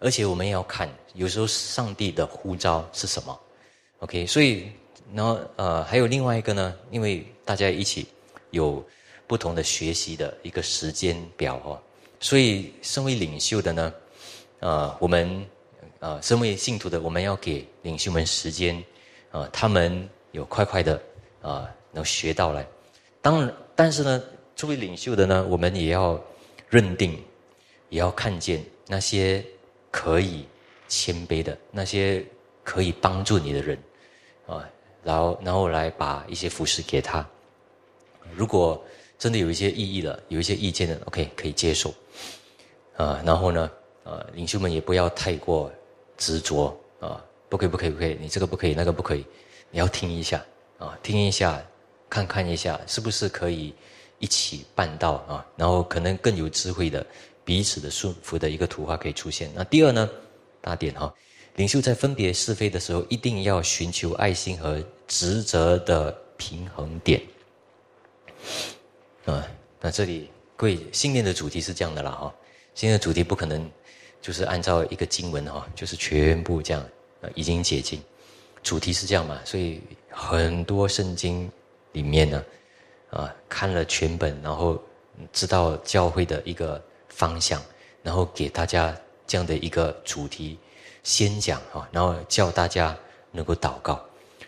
而且我们要看，有时候上帝的呼召是什么，OK？所以，然后呃，还有另外一个呢，因为大家一起有不同的学习的一个时间表哦，所以身为领袖的呢，呃，我们。啊，身为信徒的，我们要给领袖们时间，啊，他们有快快的啊，能学到来。当然，但是呢，作为领袖的呢，我们也要认定，也要看见那些可以谦卑的、那些可以帮助你的人，啊，然后然后来把一些服饰给他。如果真的有一些意义了，有一些意见的，OK，可以接受。啊，然后呢，呃，领袖们也不要太过执着啊，不可以，不可以，不可以，你这个不可以，那个不可以，你要听一下啊，听一下，看看一下，是不是可以一起办到啊？然后可能更有智慧的彼此的顺服的一个图画可以出现。那第二呢，大点哈，领袖在分别是非的时候，一定要寻求爱心和职责的平衡点。啊，那这里各位信念的主题是这样的啦哈。今天的主题不可能就是按照一个经文哈，就是全部这样已经解经。主题是这样嘛？所以很多圣经里面呢，啊，看了全本，然后知道教会的一个方向，然后给大家这样的一个主题先讲哈，然后叫大家能够祷告。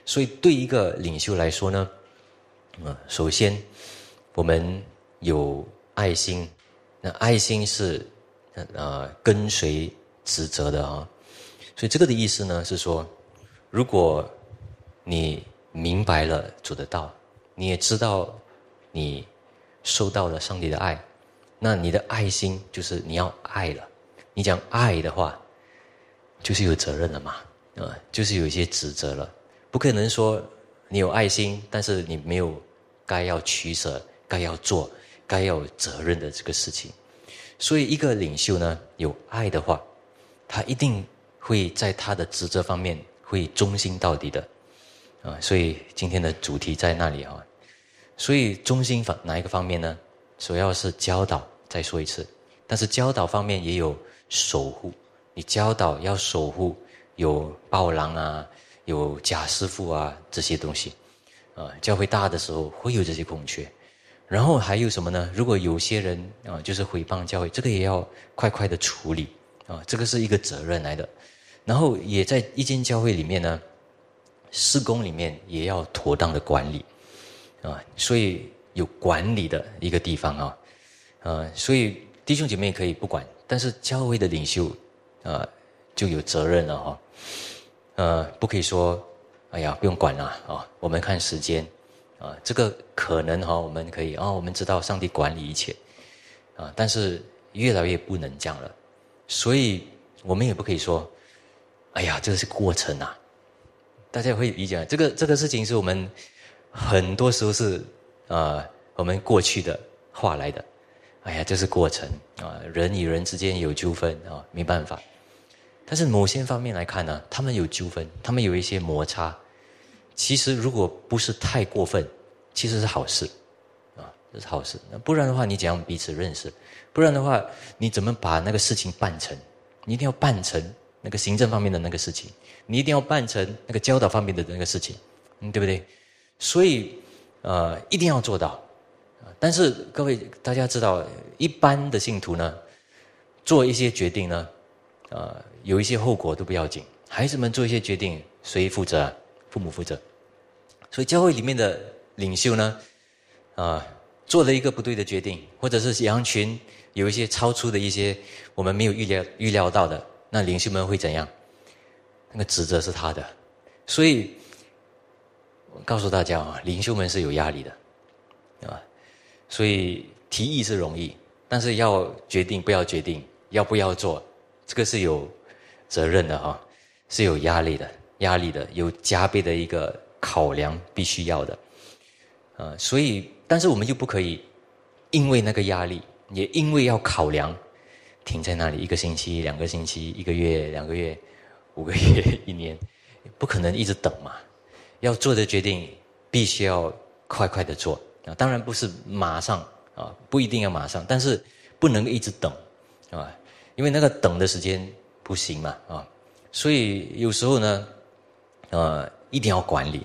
所以对一个领袖来说呢，啊，首先我们有爱心，那爱心是。呃，跟随职责的啊，所以这个的意思呢是说，如果你明白了主的道，你也知道你收到了上帝的爱，那你的爱心就是你要爱了。你讲爱的话，就是有责任了嘛，啊，就是有一些职责了。不可能说你有爱心，但是你没有该要取舍、该要做、该要有责任的这个事情。所以，一个领袖呢，有爱的话，他一定会在他的职责方面会忠心到底的，啊，所以今天的主题在那里啊。所以，中心方哪一个方面呢？主要是教导。再说一次，但是教导方面也有守护。你教导要守护，有暴狼啊，有假师傅啊这些东西，啊，教会大的时候会有这些空缺。然后还有什么呢？如果有些人啊，就是诽谤教会，这个也要快快的处理啊，这个是一个责任来的。然后也在一间教会里面呢，施工里面也要妥当的管理啊，所以有管理的一个地方啊，啊，所以弟兄姐妹可以不管，但是教会的领袖啊就有责任了哈，呃，不可以说，哎呀，不用管了啊，我们看时间。啊，这个可能哈，我们可以啊，我们知道上帝管理一切，啊，但是越来越不能这样了，所以我们也不可以说，哎呀，这个是过程啊，大家会理解这个这个事情是我们很多时候是啊，我们过去的话来的，哎呀，这是过程啊，人与人之间有纠纷啊，没办法，但是某些方面来看呢，他们有纠纷，他们有一些摩擦。其实，如果不是太过分，其实是好事，啊，这是好事。不然的话，你怎样彼此认识？不然的话，你怎么把那个事情办成？你一定要办成那个行政方面的那个事情，你一定要办成那个教导方面的那个事情，嗯，对不对？所以，呃，一定要做到。但是各位大家知道，一般的信徒呢，做一些决定呢，呃，有一些后果都不要紧。孩子们做一些决定，谁负责？父母负责。所以教会里面的领袖呢，啊，做了一个不对的决定，或者是羊群有一些超出的一些我们没有预料预料到的，那领袖们会怎样？那个职责是他的，所以我告诉大家啊，领袖们是有压力的，啊，所以提议是容易，但是要决定不要决定，要不要做，这个是有责任的哈，是有压力的，压力的，有加倍的一个。考量必须要的，啊，所以，但是我们又不可以因为那个压力，也因为要考量，停在那里一个星期、两个星期、一个月、两个月、五个月、一年，不可能一直等嘛。要做的决定必须要快快的做啊，当然不是马上啊，不一定要马上，但是不能一直等啊，因为那个等的时间不行嘛啊，所以有时候呢，呃。一定要管理，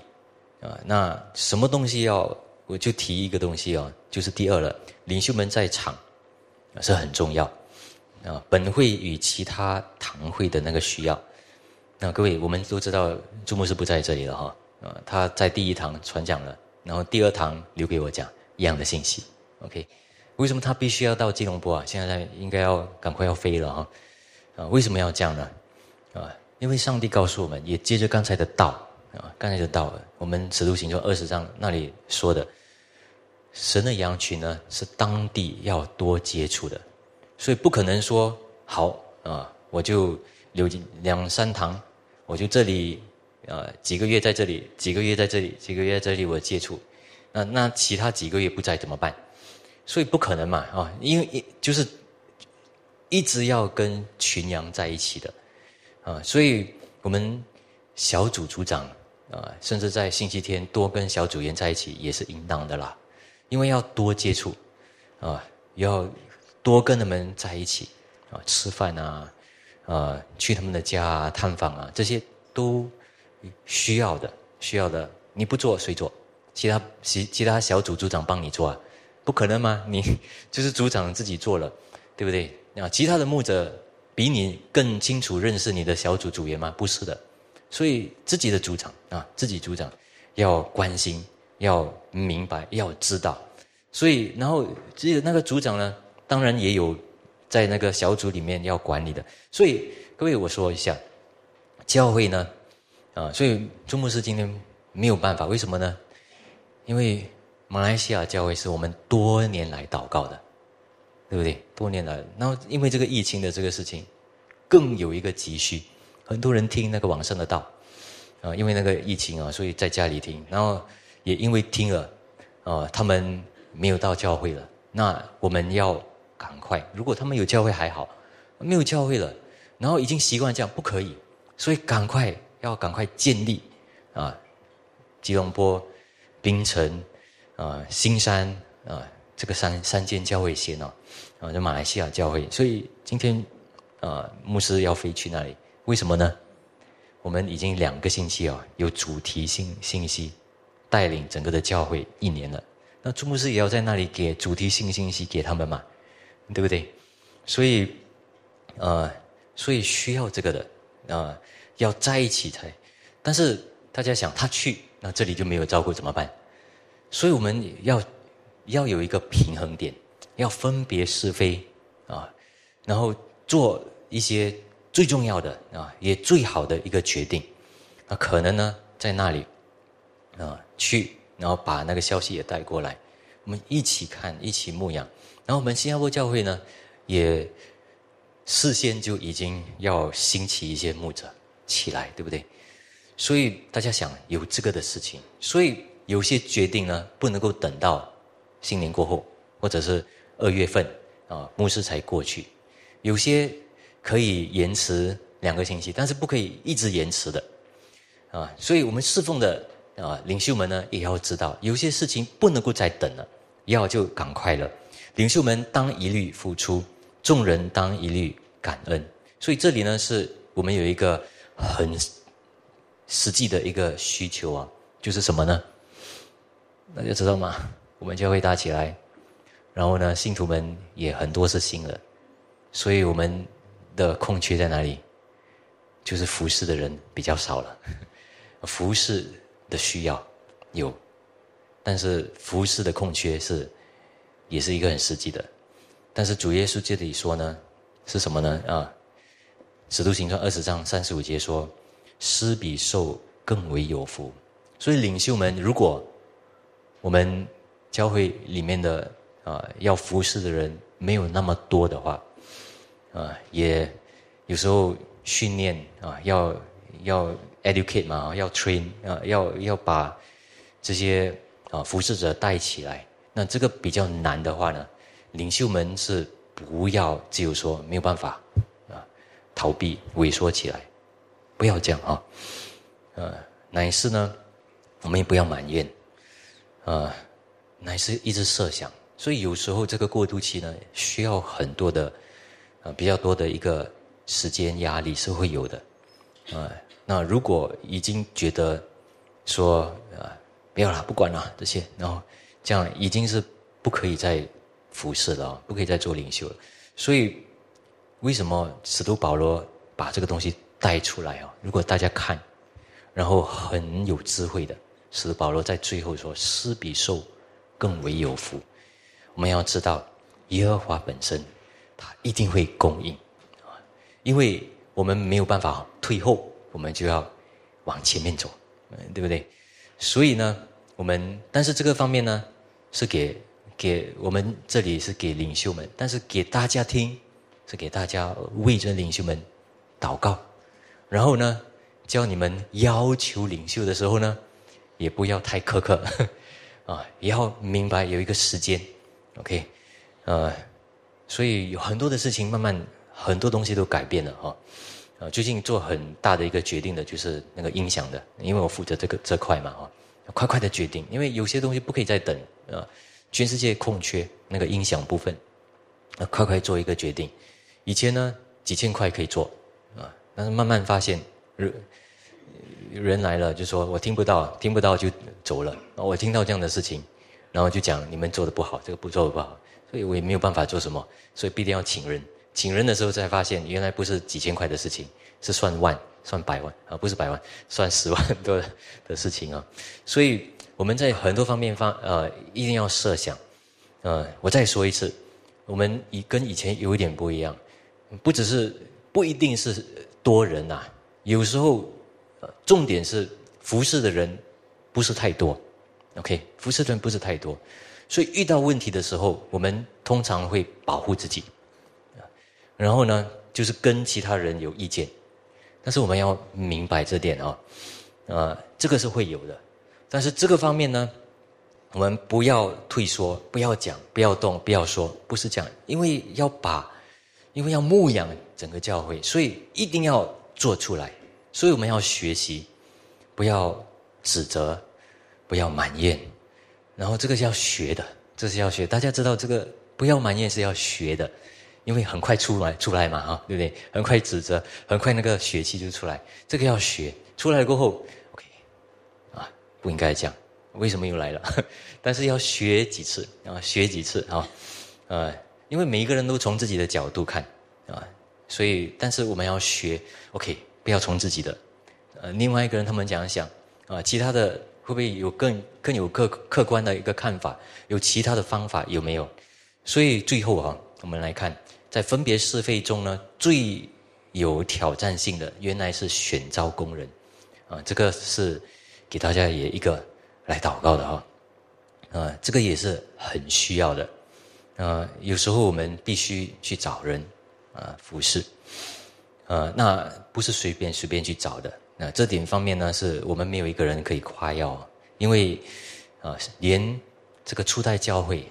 啊，那什么东西要我就提一个东西哦，就是第二了，领袖们在场是很重要，啊，本会与其他堂会的那个需要，那各位我们都知道朱牧师不在这里了哈，啊，他在第一堂传讲了，然后第二堂留给我讲一样的信息，OK，为什么他必须要到吉隆坡啊？现在应该要赶快要飞了哈，啊，为什么要这样呢？啊，因为上帝告诉我们，也接着刚才的道啊，刚才的道，我们使徒行传二十章那里说的，神的羊群呢是当地要多接触的，所以不可能说好啊，我就留两三堂，我就这里啊几个月在这里，几个月在这里，几个月在这里我接触，那那其他几个月不在怎么办？所以不可能嘛啊，因为一就是一直要跟群羊在一起的啊，所以我们小组组长啊，甚至在星期天多跟小组员在一起也是应当的啦，因为要多接触啊，要多跟他们在一起啊，吃饭啊，啊，去他们的家探访啊，这些都需要的，需要的。你不做谁做？其他其其他小组组长帮你做啊。不可能吗？你 *laughs* 就是组长自己做了，对不对？啊，其他的牧者比你更清楚认识你的小组组员吗？不是的，所以自己的组长啊，自己组长要关心，要明白，要知道。所以，然后只有那个组长呢，当然也有在那个小组里面要管理的。所以，各位我说一下，教会呢，啊，所以朱牧师今天没有办法，为什么呢？因为。马来西亚教会是我们多年来祷告的，对不对？多年来，然后因为这个疫情的这个事情，更有一个急需，很多人听那个网上的道，啊，因为那个疫情啊，所以在家里听，然后也因为听了，啊，他们没有到教会了，那我们要赶快，如果他们有教会还好，没有教会了，然后已经习惯这样，不可以，所以赶快要赶快建立啊，吉隆坡、槟城。啊，新山啊，这个三三间教会先哦，啊，在马来西亚教会，所以今天啊，牧师要飞去那里，为什么呢？我们已经两个星期啊，有主题性信息带领整个的教会一年了，那朱牧师也要在那里给主题性信息给他们嘛，对不对？所以，呃，所以需要这个的啊，要在一起才。但是大家想，他去那这里就没有照顾怎么办？所以我们要要有一个平衡点，要分别是非啊，然后做一些最重要的啊，也最好的一个决定。那可能呢，在那里啊去，然后把那个消息也带过来，我们一起看，一起牧养。然后我们新加坡教会呢，也事先就已经要兴起一些牧者起来，对不对？所以大家想有这个的事情，所以。有些决定呢，不能够等到新年过后，或者是二月份啊，牧师才过去。有些可以延迟两个星期，但是不可以一直延迟的啊。所以我们侍奉的啊领袖们呢，也要知道有些事情不能够再等了，要就赶快了。领袖们当一律付出，众人当一律感恩。所以这里呢，是我们有一个很实际的一个需求啊，就是什么呢？大家知道吗？我们教会大起来，然后呢，信徒们也很多是新的，所以我们的空缺在哪里？就是服侍的人比较少了。*laughs* 服侍的需要有，但是服侍的空缺是也是一个很实际的。但是主耶稣这里说呢，是什么呢？啊，使徒行传二十章三十五节说：“施比受更为有福。”所以领袖们如果我们教会里面的啊，要服侍的人没有那么多的话，啊，也有时候训练啊，要要 educate 嘛，要 train 啊，要要把这些啊服侍者带起来。那这个比较难的话呢，领袖们是不要只有说没有办法啊，逃避萎缩起来，不要这样啊，呃，乃是呢，我们也不要埋怨。啊，乃是一直设想，所以有时候这个过渡期呢，需要很多的，啊，比较多的一个时间压力是会有的，啊，那如果已经觉得说啊，不要了，不管了这些，然后这样已经是不可以再服侍了，不可以再做领袖了，所以为什么使徒保罗把这个东西带出来啊？如果大家看，然后很有智慧的。使徒保罗在最后说：“施比受更为有福。”我们要知道，耶和华本身，他一定会供应，因为我们没有办法退后，我们就要往前面走，嗯，对不对？所以呢，我们但是这个方面呢，是给给我们这里是给领袖们，但是给大家听，是给大家为着领袖们祷告，然后呢，教你们要求领袖的时候呢，也不要太苛刻。*laughs* 啊，也要明白有一个时间，OK，呃，所以有很多的事情慢慢很多东西都改变了哈，啊，最近做很大的一个决定的就是那个音响的，因为我负责这个这块嘛哈，快快的决定，因为有些东西不可以再等啊，全世界空缺那个音响部分，啊，快快做一个决定，以前呢几千块可以做啊，但是慢慢发现。人人来了就说我听不到，听不到就走了。我听到这样的事情，然后就讲你们做的不好，这个步做的不好，所以我也没有办法做什么，所以必定要请人。请人的时候才发现，原来不是几千块的事情，是算万、算百万啊，不是百万，算十万多的事情啊。所以我们在很多方面方呃一定要设想。呃，我再说一次，我们以跟以前有一点不一样，不只是不一定是多人呐，有时候。重点是服侍的人不是太多，OK，服侍的人不是太多，所以遇到问题的时候，我们通常会保护自己，然后呢，就是跟其他人有意见，但是我们要明白这点啊，呃，这个是会有的，但是这个方面呢，我们不要退缩，不要讲，不要动，不要说，不是这样，因为要把，因为要牧养整个教会，所以一定要做出来。所以我们要学习，不要指责，不要埋怨，然后这个是要学的，这是要学。大家知道这个不要埋怨是要学的，因为很快出来出来嘛，哈，对不对？很快指责，很快那个血气就出来。这个要学，出来过后，OK，啊，不应该这样，为什么又来了？*laughs* 但是要学几次，啊，学几次，啊，呃，因为每一个人都从自己的角度看，啊，所以，但是我们要学，OK。不要从自己的，呃，另外一个人他们讲想，啊，其他的会不会有更更有客客观的一个看法？有其他的方法有没有？所以最后啊，我们来看，在分别是非中呢，最有挑战性的原来是选召工人，啊，这个是给大家也一个来祷告的哈，啊，这个也是很需要的，啊，有时候我们必须去找人啊服侍。呃，那不是随便随便去找的。那这点方面呢，是我们没有一个人可以夸耀，因为啊，连这个初代教会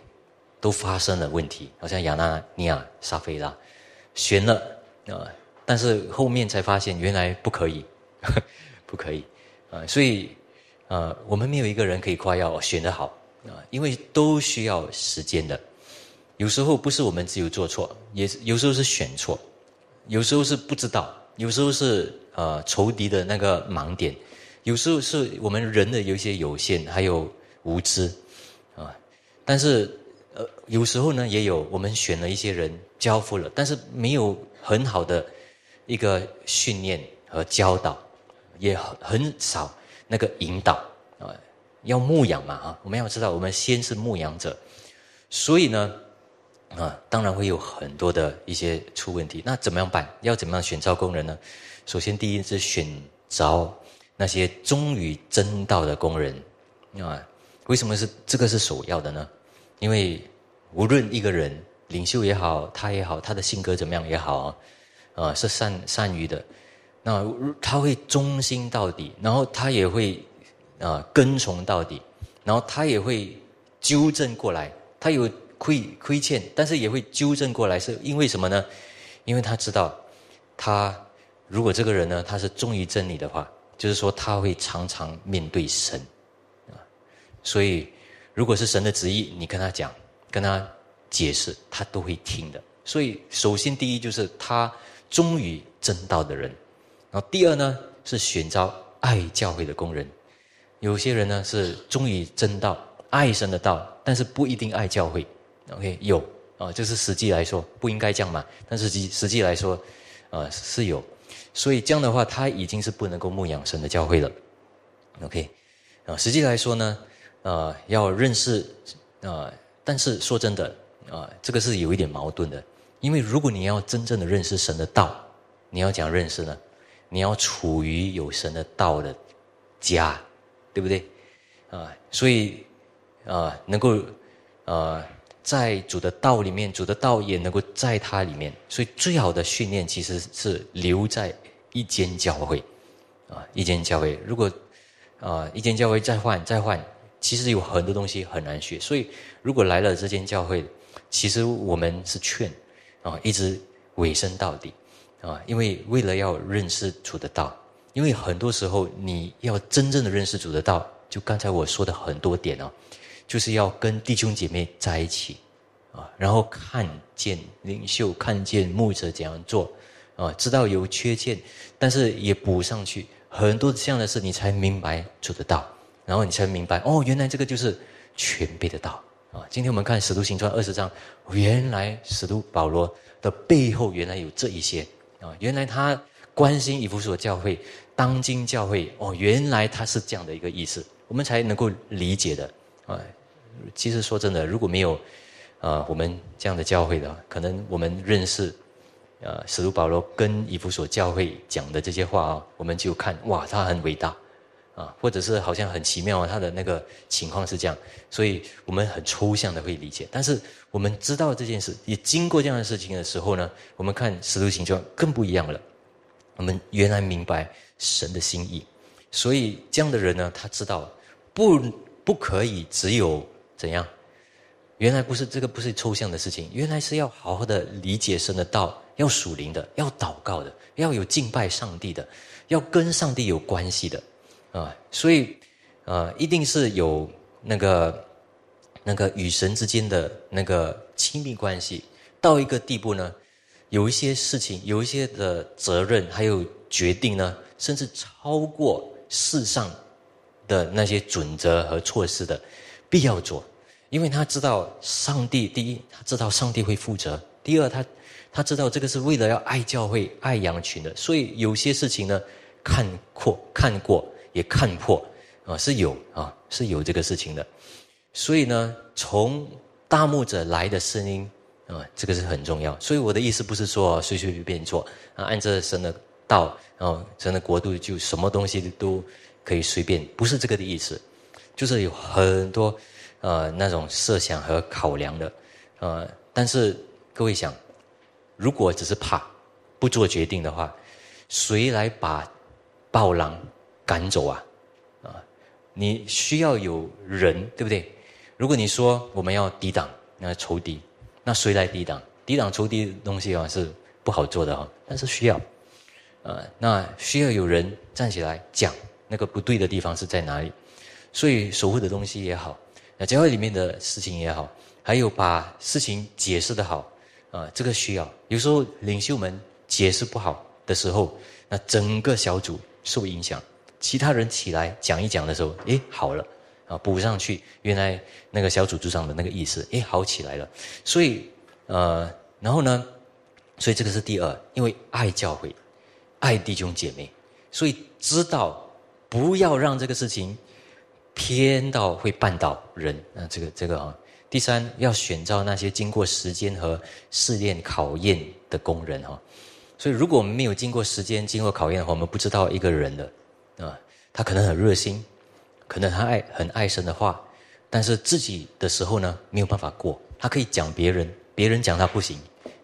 都发生了问题，好像亚纳尼亚、沙菲拉选了啊，但是后面才发现原来不可以，*laughs* 不可以啊，所以啊，我们没有一个人可以夸耀选得好啊，因为都需要时间的。有时候不是我们只有做错，也有时候是选错。有时候是不知道，有时候是呃仇敌的那个盲点，有时候是我们人的有一些有限，还有无知，啊，但是呃有时候呢也有我们选了一些人交付了，但是没有很好的一个训练和教导，也很很少那个引导啊，要牧养嘛啊，我们要知道我们先是牧养者，所以呢。啊，当然会有很多的一些出问题。那怎么样办？要怎么样选招工人呢？首先，第一是选招那些忠于真道的工人。啊，为什么是这个是首要的呢？因为无论一个人领袖也好，他也好，他的性格怎么样也好，啊，是善善于的，那他会忠心到底，然后他也会啊跟从到底，然后他也会纠正过来，他有。亏亏欠，但是也会纠正过来，是因为什么呢？因为他知道，他如果这个人呢，他是忠于真理的话，就是说他会常常面对神啊。所以，如果是神的旨意，你跟他讲，跟他解释，他都会听的。所以，首先第一就是他忠于真道的人，然后第二呢是选召爱教会的工人。有些人呢是忠于真道，爱神的道，但是不一定爱教会。OK，有啊，就是实际来说不应该这样嘛，但是实实际来说，啊是有，所以这样的话他已经是不能够牧养神的教会了。OK，啊，实际来说呢，呃要认识啊，但是说真的，啊，这个是有一点矛盾的。因为如果你要真正的认识神的道，你要讲认识呢，你要处于有神的道的家，对不对？啊，所以啊，能够啊，在主的道里面，主的道也能够在它里面。所以最好的训练其实是留在一间教会，啊，一间教会。如果啊，一间教会再换再换，其实有很多东西很难学。所以如果来了这间教会，其实我们是劝啊，一直委身到底啊，因为为了要认识主的道，因为很多时候你要真正的认识主的道。就刚才我说的很多点哦，就是要跟弟兄姐妹在一起啊，然后看见领袖，看见牧者怎样做啊，知道有缺陷，但是也补上去很多这样的事，你才明白做得到，然后你才明白哦，原来这个就是全备的道啊。今天我们看使徒行传二十章，原来使徒保罗的背后原来有这一些啊，原来他关心以弗所教会，当今教会哦，原来他是这样的一个意思。我们才能够理解的啊！其实说真的，如果没有啊我们这样的教会的，可能我们认识啊使徒保罗跟以弗所教会讲的这些话啊，我们就看哇，他很伟大啊，或者是好像很奇妙啊，他的那个情况是这样，所以我们很抽象的会理解。但是我们知道这件事，也经过这样的事情的时候呢，我们看使徒行传更不一样了。我们原来明白神的心意，所以这样的人呢，他知道。不，不可以只有怎样？原来不是这个，不是抽象的事情。原来是要好好的理解神的道，要属灵的，要祷告的，要有敬拜上帝的，要跟上帝有关系的啊！所以，呃，一定是有那个那个与神之间的那个亲密关系。到一个地步呢，有一些事情，有一些的责任，还有决定呢，甚至超过世上。的那些准则和措施的必要做，因为他知道上帝第一，他知道上帝会负责；第二，他他知道这个是为了要爱教会、爱羊群的，所以有些事情呢，看过、看过也看破啊，是有啊，是有这个事情的。所以呢，从大牧者来的声音啊，这个是很重要。所以我的意思不是说随随便便做啊，按着神的道，然后神的国度就什么东西都。可以随便，不是这个的意思，就是有很多呃那种设想和考量的，呃，但是各位想，如果只是怕不做决定的话，谁来把暴狼赶走啊？啊，你需要有人，对不对？如果你说我们要抵挡那仇敌，那谁来抵挡？抵挡仇敌的东西啊是不好做的哈，但是需要，呃，那需要有人站起来讲。那个不对的地方是在哪里？所以守护的东西也好，那教会里面的事情也好，还有把事情解释的好啊，这个需要。有时候领袖们解释不好的时候，那整个小组受影响。其他人起来讲一讲的时候，诶，好了啊，补上去原来那个小组组长的那个意思，诶，好起来了。所以呃，然后呢，所以这个是第二，因为爱教会，爱弟兄姐妹，所以知道。不要让这个事情偏到会绊倒人啊！这个这个啊，第三要选召那些经过时间和试炼考验的工人哈。所以，如果我们没有经过时间、经过考验的话，我们不知道一个人的，他可能很热心，可能他爱很爱神的话，但是自己的时候呢，没有办法过。他可以讲别人，别人讲他不行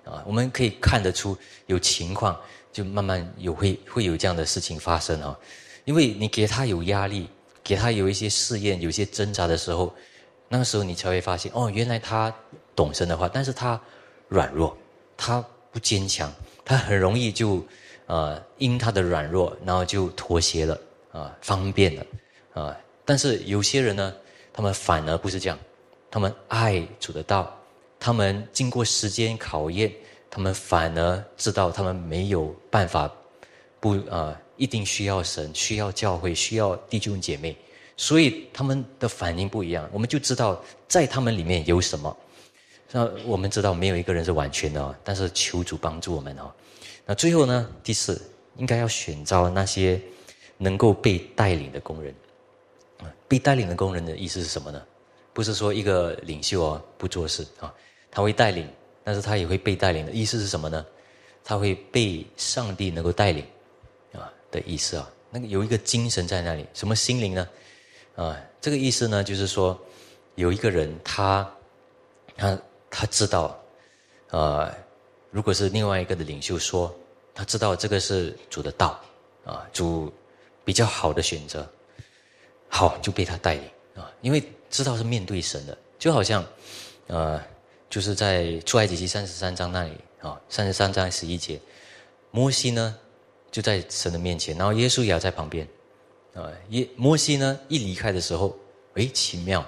啊。我们可以看得出有情况，就慢慢有会会有这样的事情发生啊。因为你给他有压力，给他有一些试验、有些挣扎的时候，那个时候你才会发现，哦，原来他懂神的话，但是他软弱，他不坚强，他很容易就，呃，因他的软弱，然后就妥协了，啊，方便的，啊，但是有些人呢，他们反而不是这样，他们爱主的道，他们经过时间考验，他们反而知道他们没有办法，不啊。一定需要神，需要教会，需要弟兄姐妹，所以他们的反应不一样。我们就知道在他们里面有什么。那我们知道没有一个人是完全的，但是求主帮助我们哦。那最后呢，第四应该要选召那些能够被带领的工人。被带领的工人的意思是什么呢？不是说一个领袖啊不做事啊，他会带领，但是他也会被带领的意思是什么呢？他会被上帝能够带领，啊的意思啊。那个有一个精神在那里，什么心灵呢？啊，这个意思呢，就是说有一个人，他他他知道，呃，如果是另外一个的领袖说，他知道这个是主的道，啊，主比较好的选择，好就被他带领啊，因为知道是面对神的，就好像，呃，就是在出埃及记三十三章那里啊，三十三章十一节，摩西呢就在神的面前，然后耶稣也在旁边。啊，耶摩西呢一离开的时候，哎，奇妙，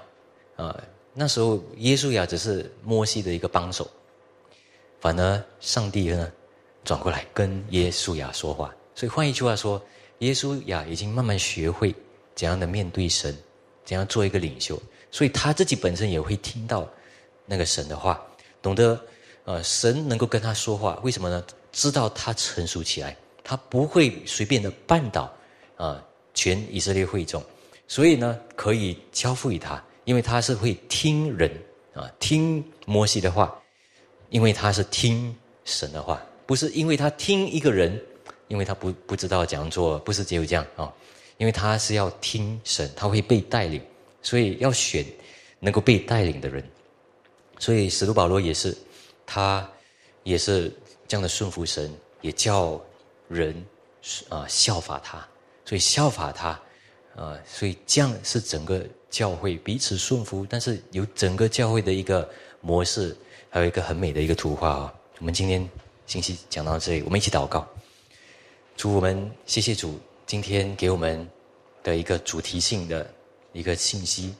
啊，那时候耶稣亚只是摩西的一个帮手，反而上帝呢转过来跟耶稣亚说话。所以换一句话说，耶稣呀已经慢慢学会怎样的面对神，怎样做一个领袖。所以他自己本身也会听到那个神的话，懂得呃神能够跟他说话，为什么呢？知道他成熟起来，他不会随便的绊倒啊。全以色列会众，所以呢，可以交付于他，因为他是会听人啊，听摩西的话，因为他是听神的话，不是因为他听一个人，因为他不不知道怎样做，不是只有这样啊，因为他是要听神，他会被带领，所以要选能够被带领的人，所以使徒保罗也是，他也是这样的顺服神，也叫人啊效法他。所以效法他，啊，所以这样是整个教会彼此顺服，但是有整个教会的一个模式，还有一个很美的一个图画啊。我们今天信息讲到这里，我们一起祷告，主我们谢谢主今天给我们的一个主题性的一个信息，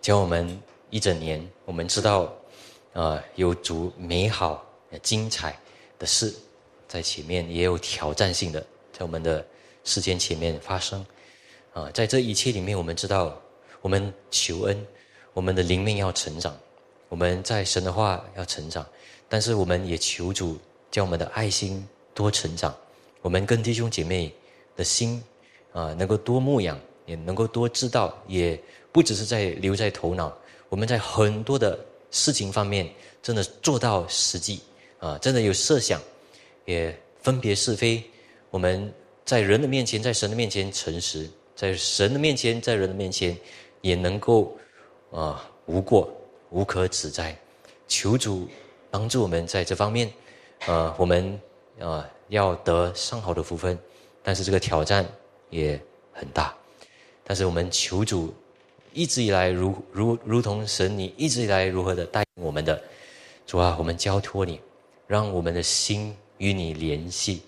教我们一整年，我们知道，啊，有主美好、精彩的事在前面，也有挑战性的在我们的。时间前面发生，啊，在这一切里面，我们知道，我们求恩，我们的灵命要成长，我们在神的话要成长，但是我们也求主叫我们的爱心多成长，我们跟弟兄姐妹的心啊，能够多牧养，也能够多知道，也不只是在留在头脑，我们在很多的事情方面真的做到实际啊，真的有设想，也分别是非，我们。在人的面前，在神的面前诚实，在神的面前，在人的面前，也能够啊无过无可指摘。求主帮助我们在这方面，啊，我们啊要得上好的福分，但是这个挑战也很大。但是我们求主一直以来如如如同神，你一直以来如何的带领我们的主啊，我们交托你，让我们的心与你联系。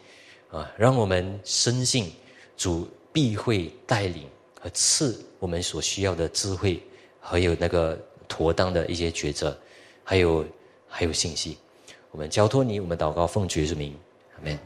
啊，让我们深信主必会带领和赐我们所需要的智慧，还有那个妥当的一些抉择，还有还有信息。我们交托你，我们祷告奉主之名， 아멘.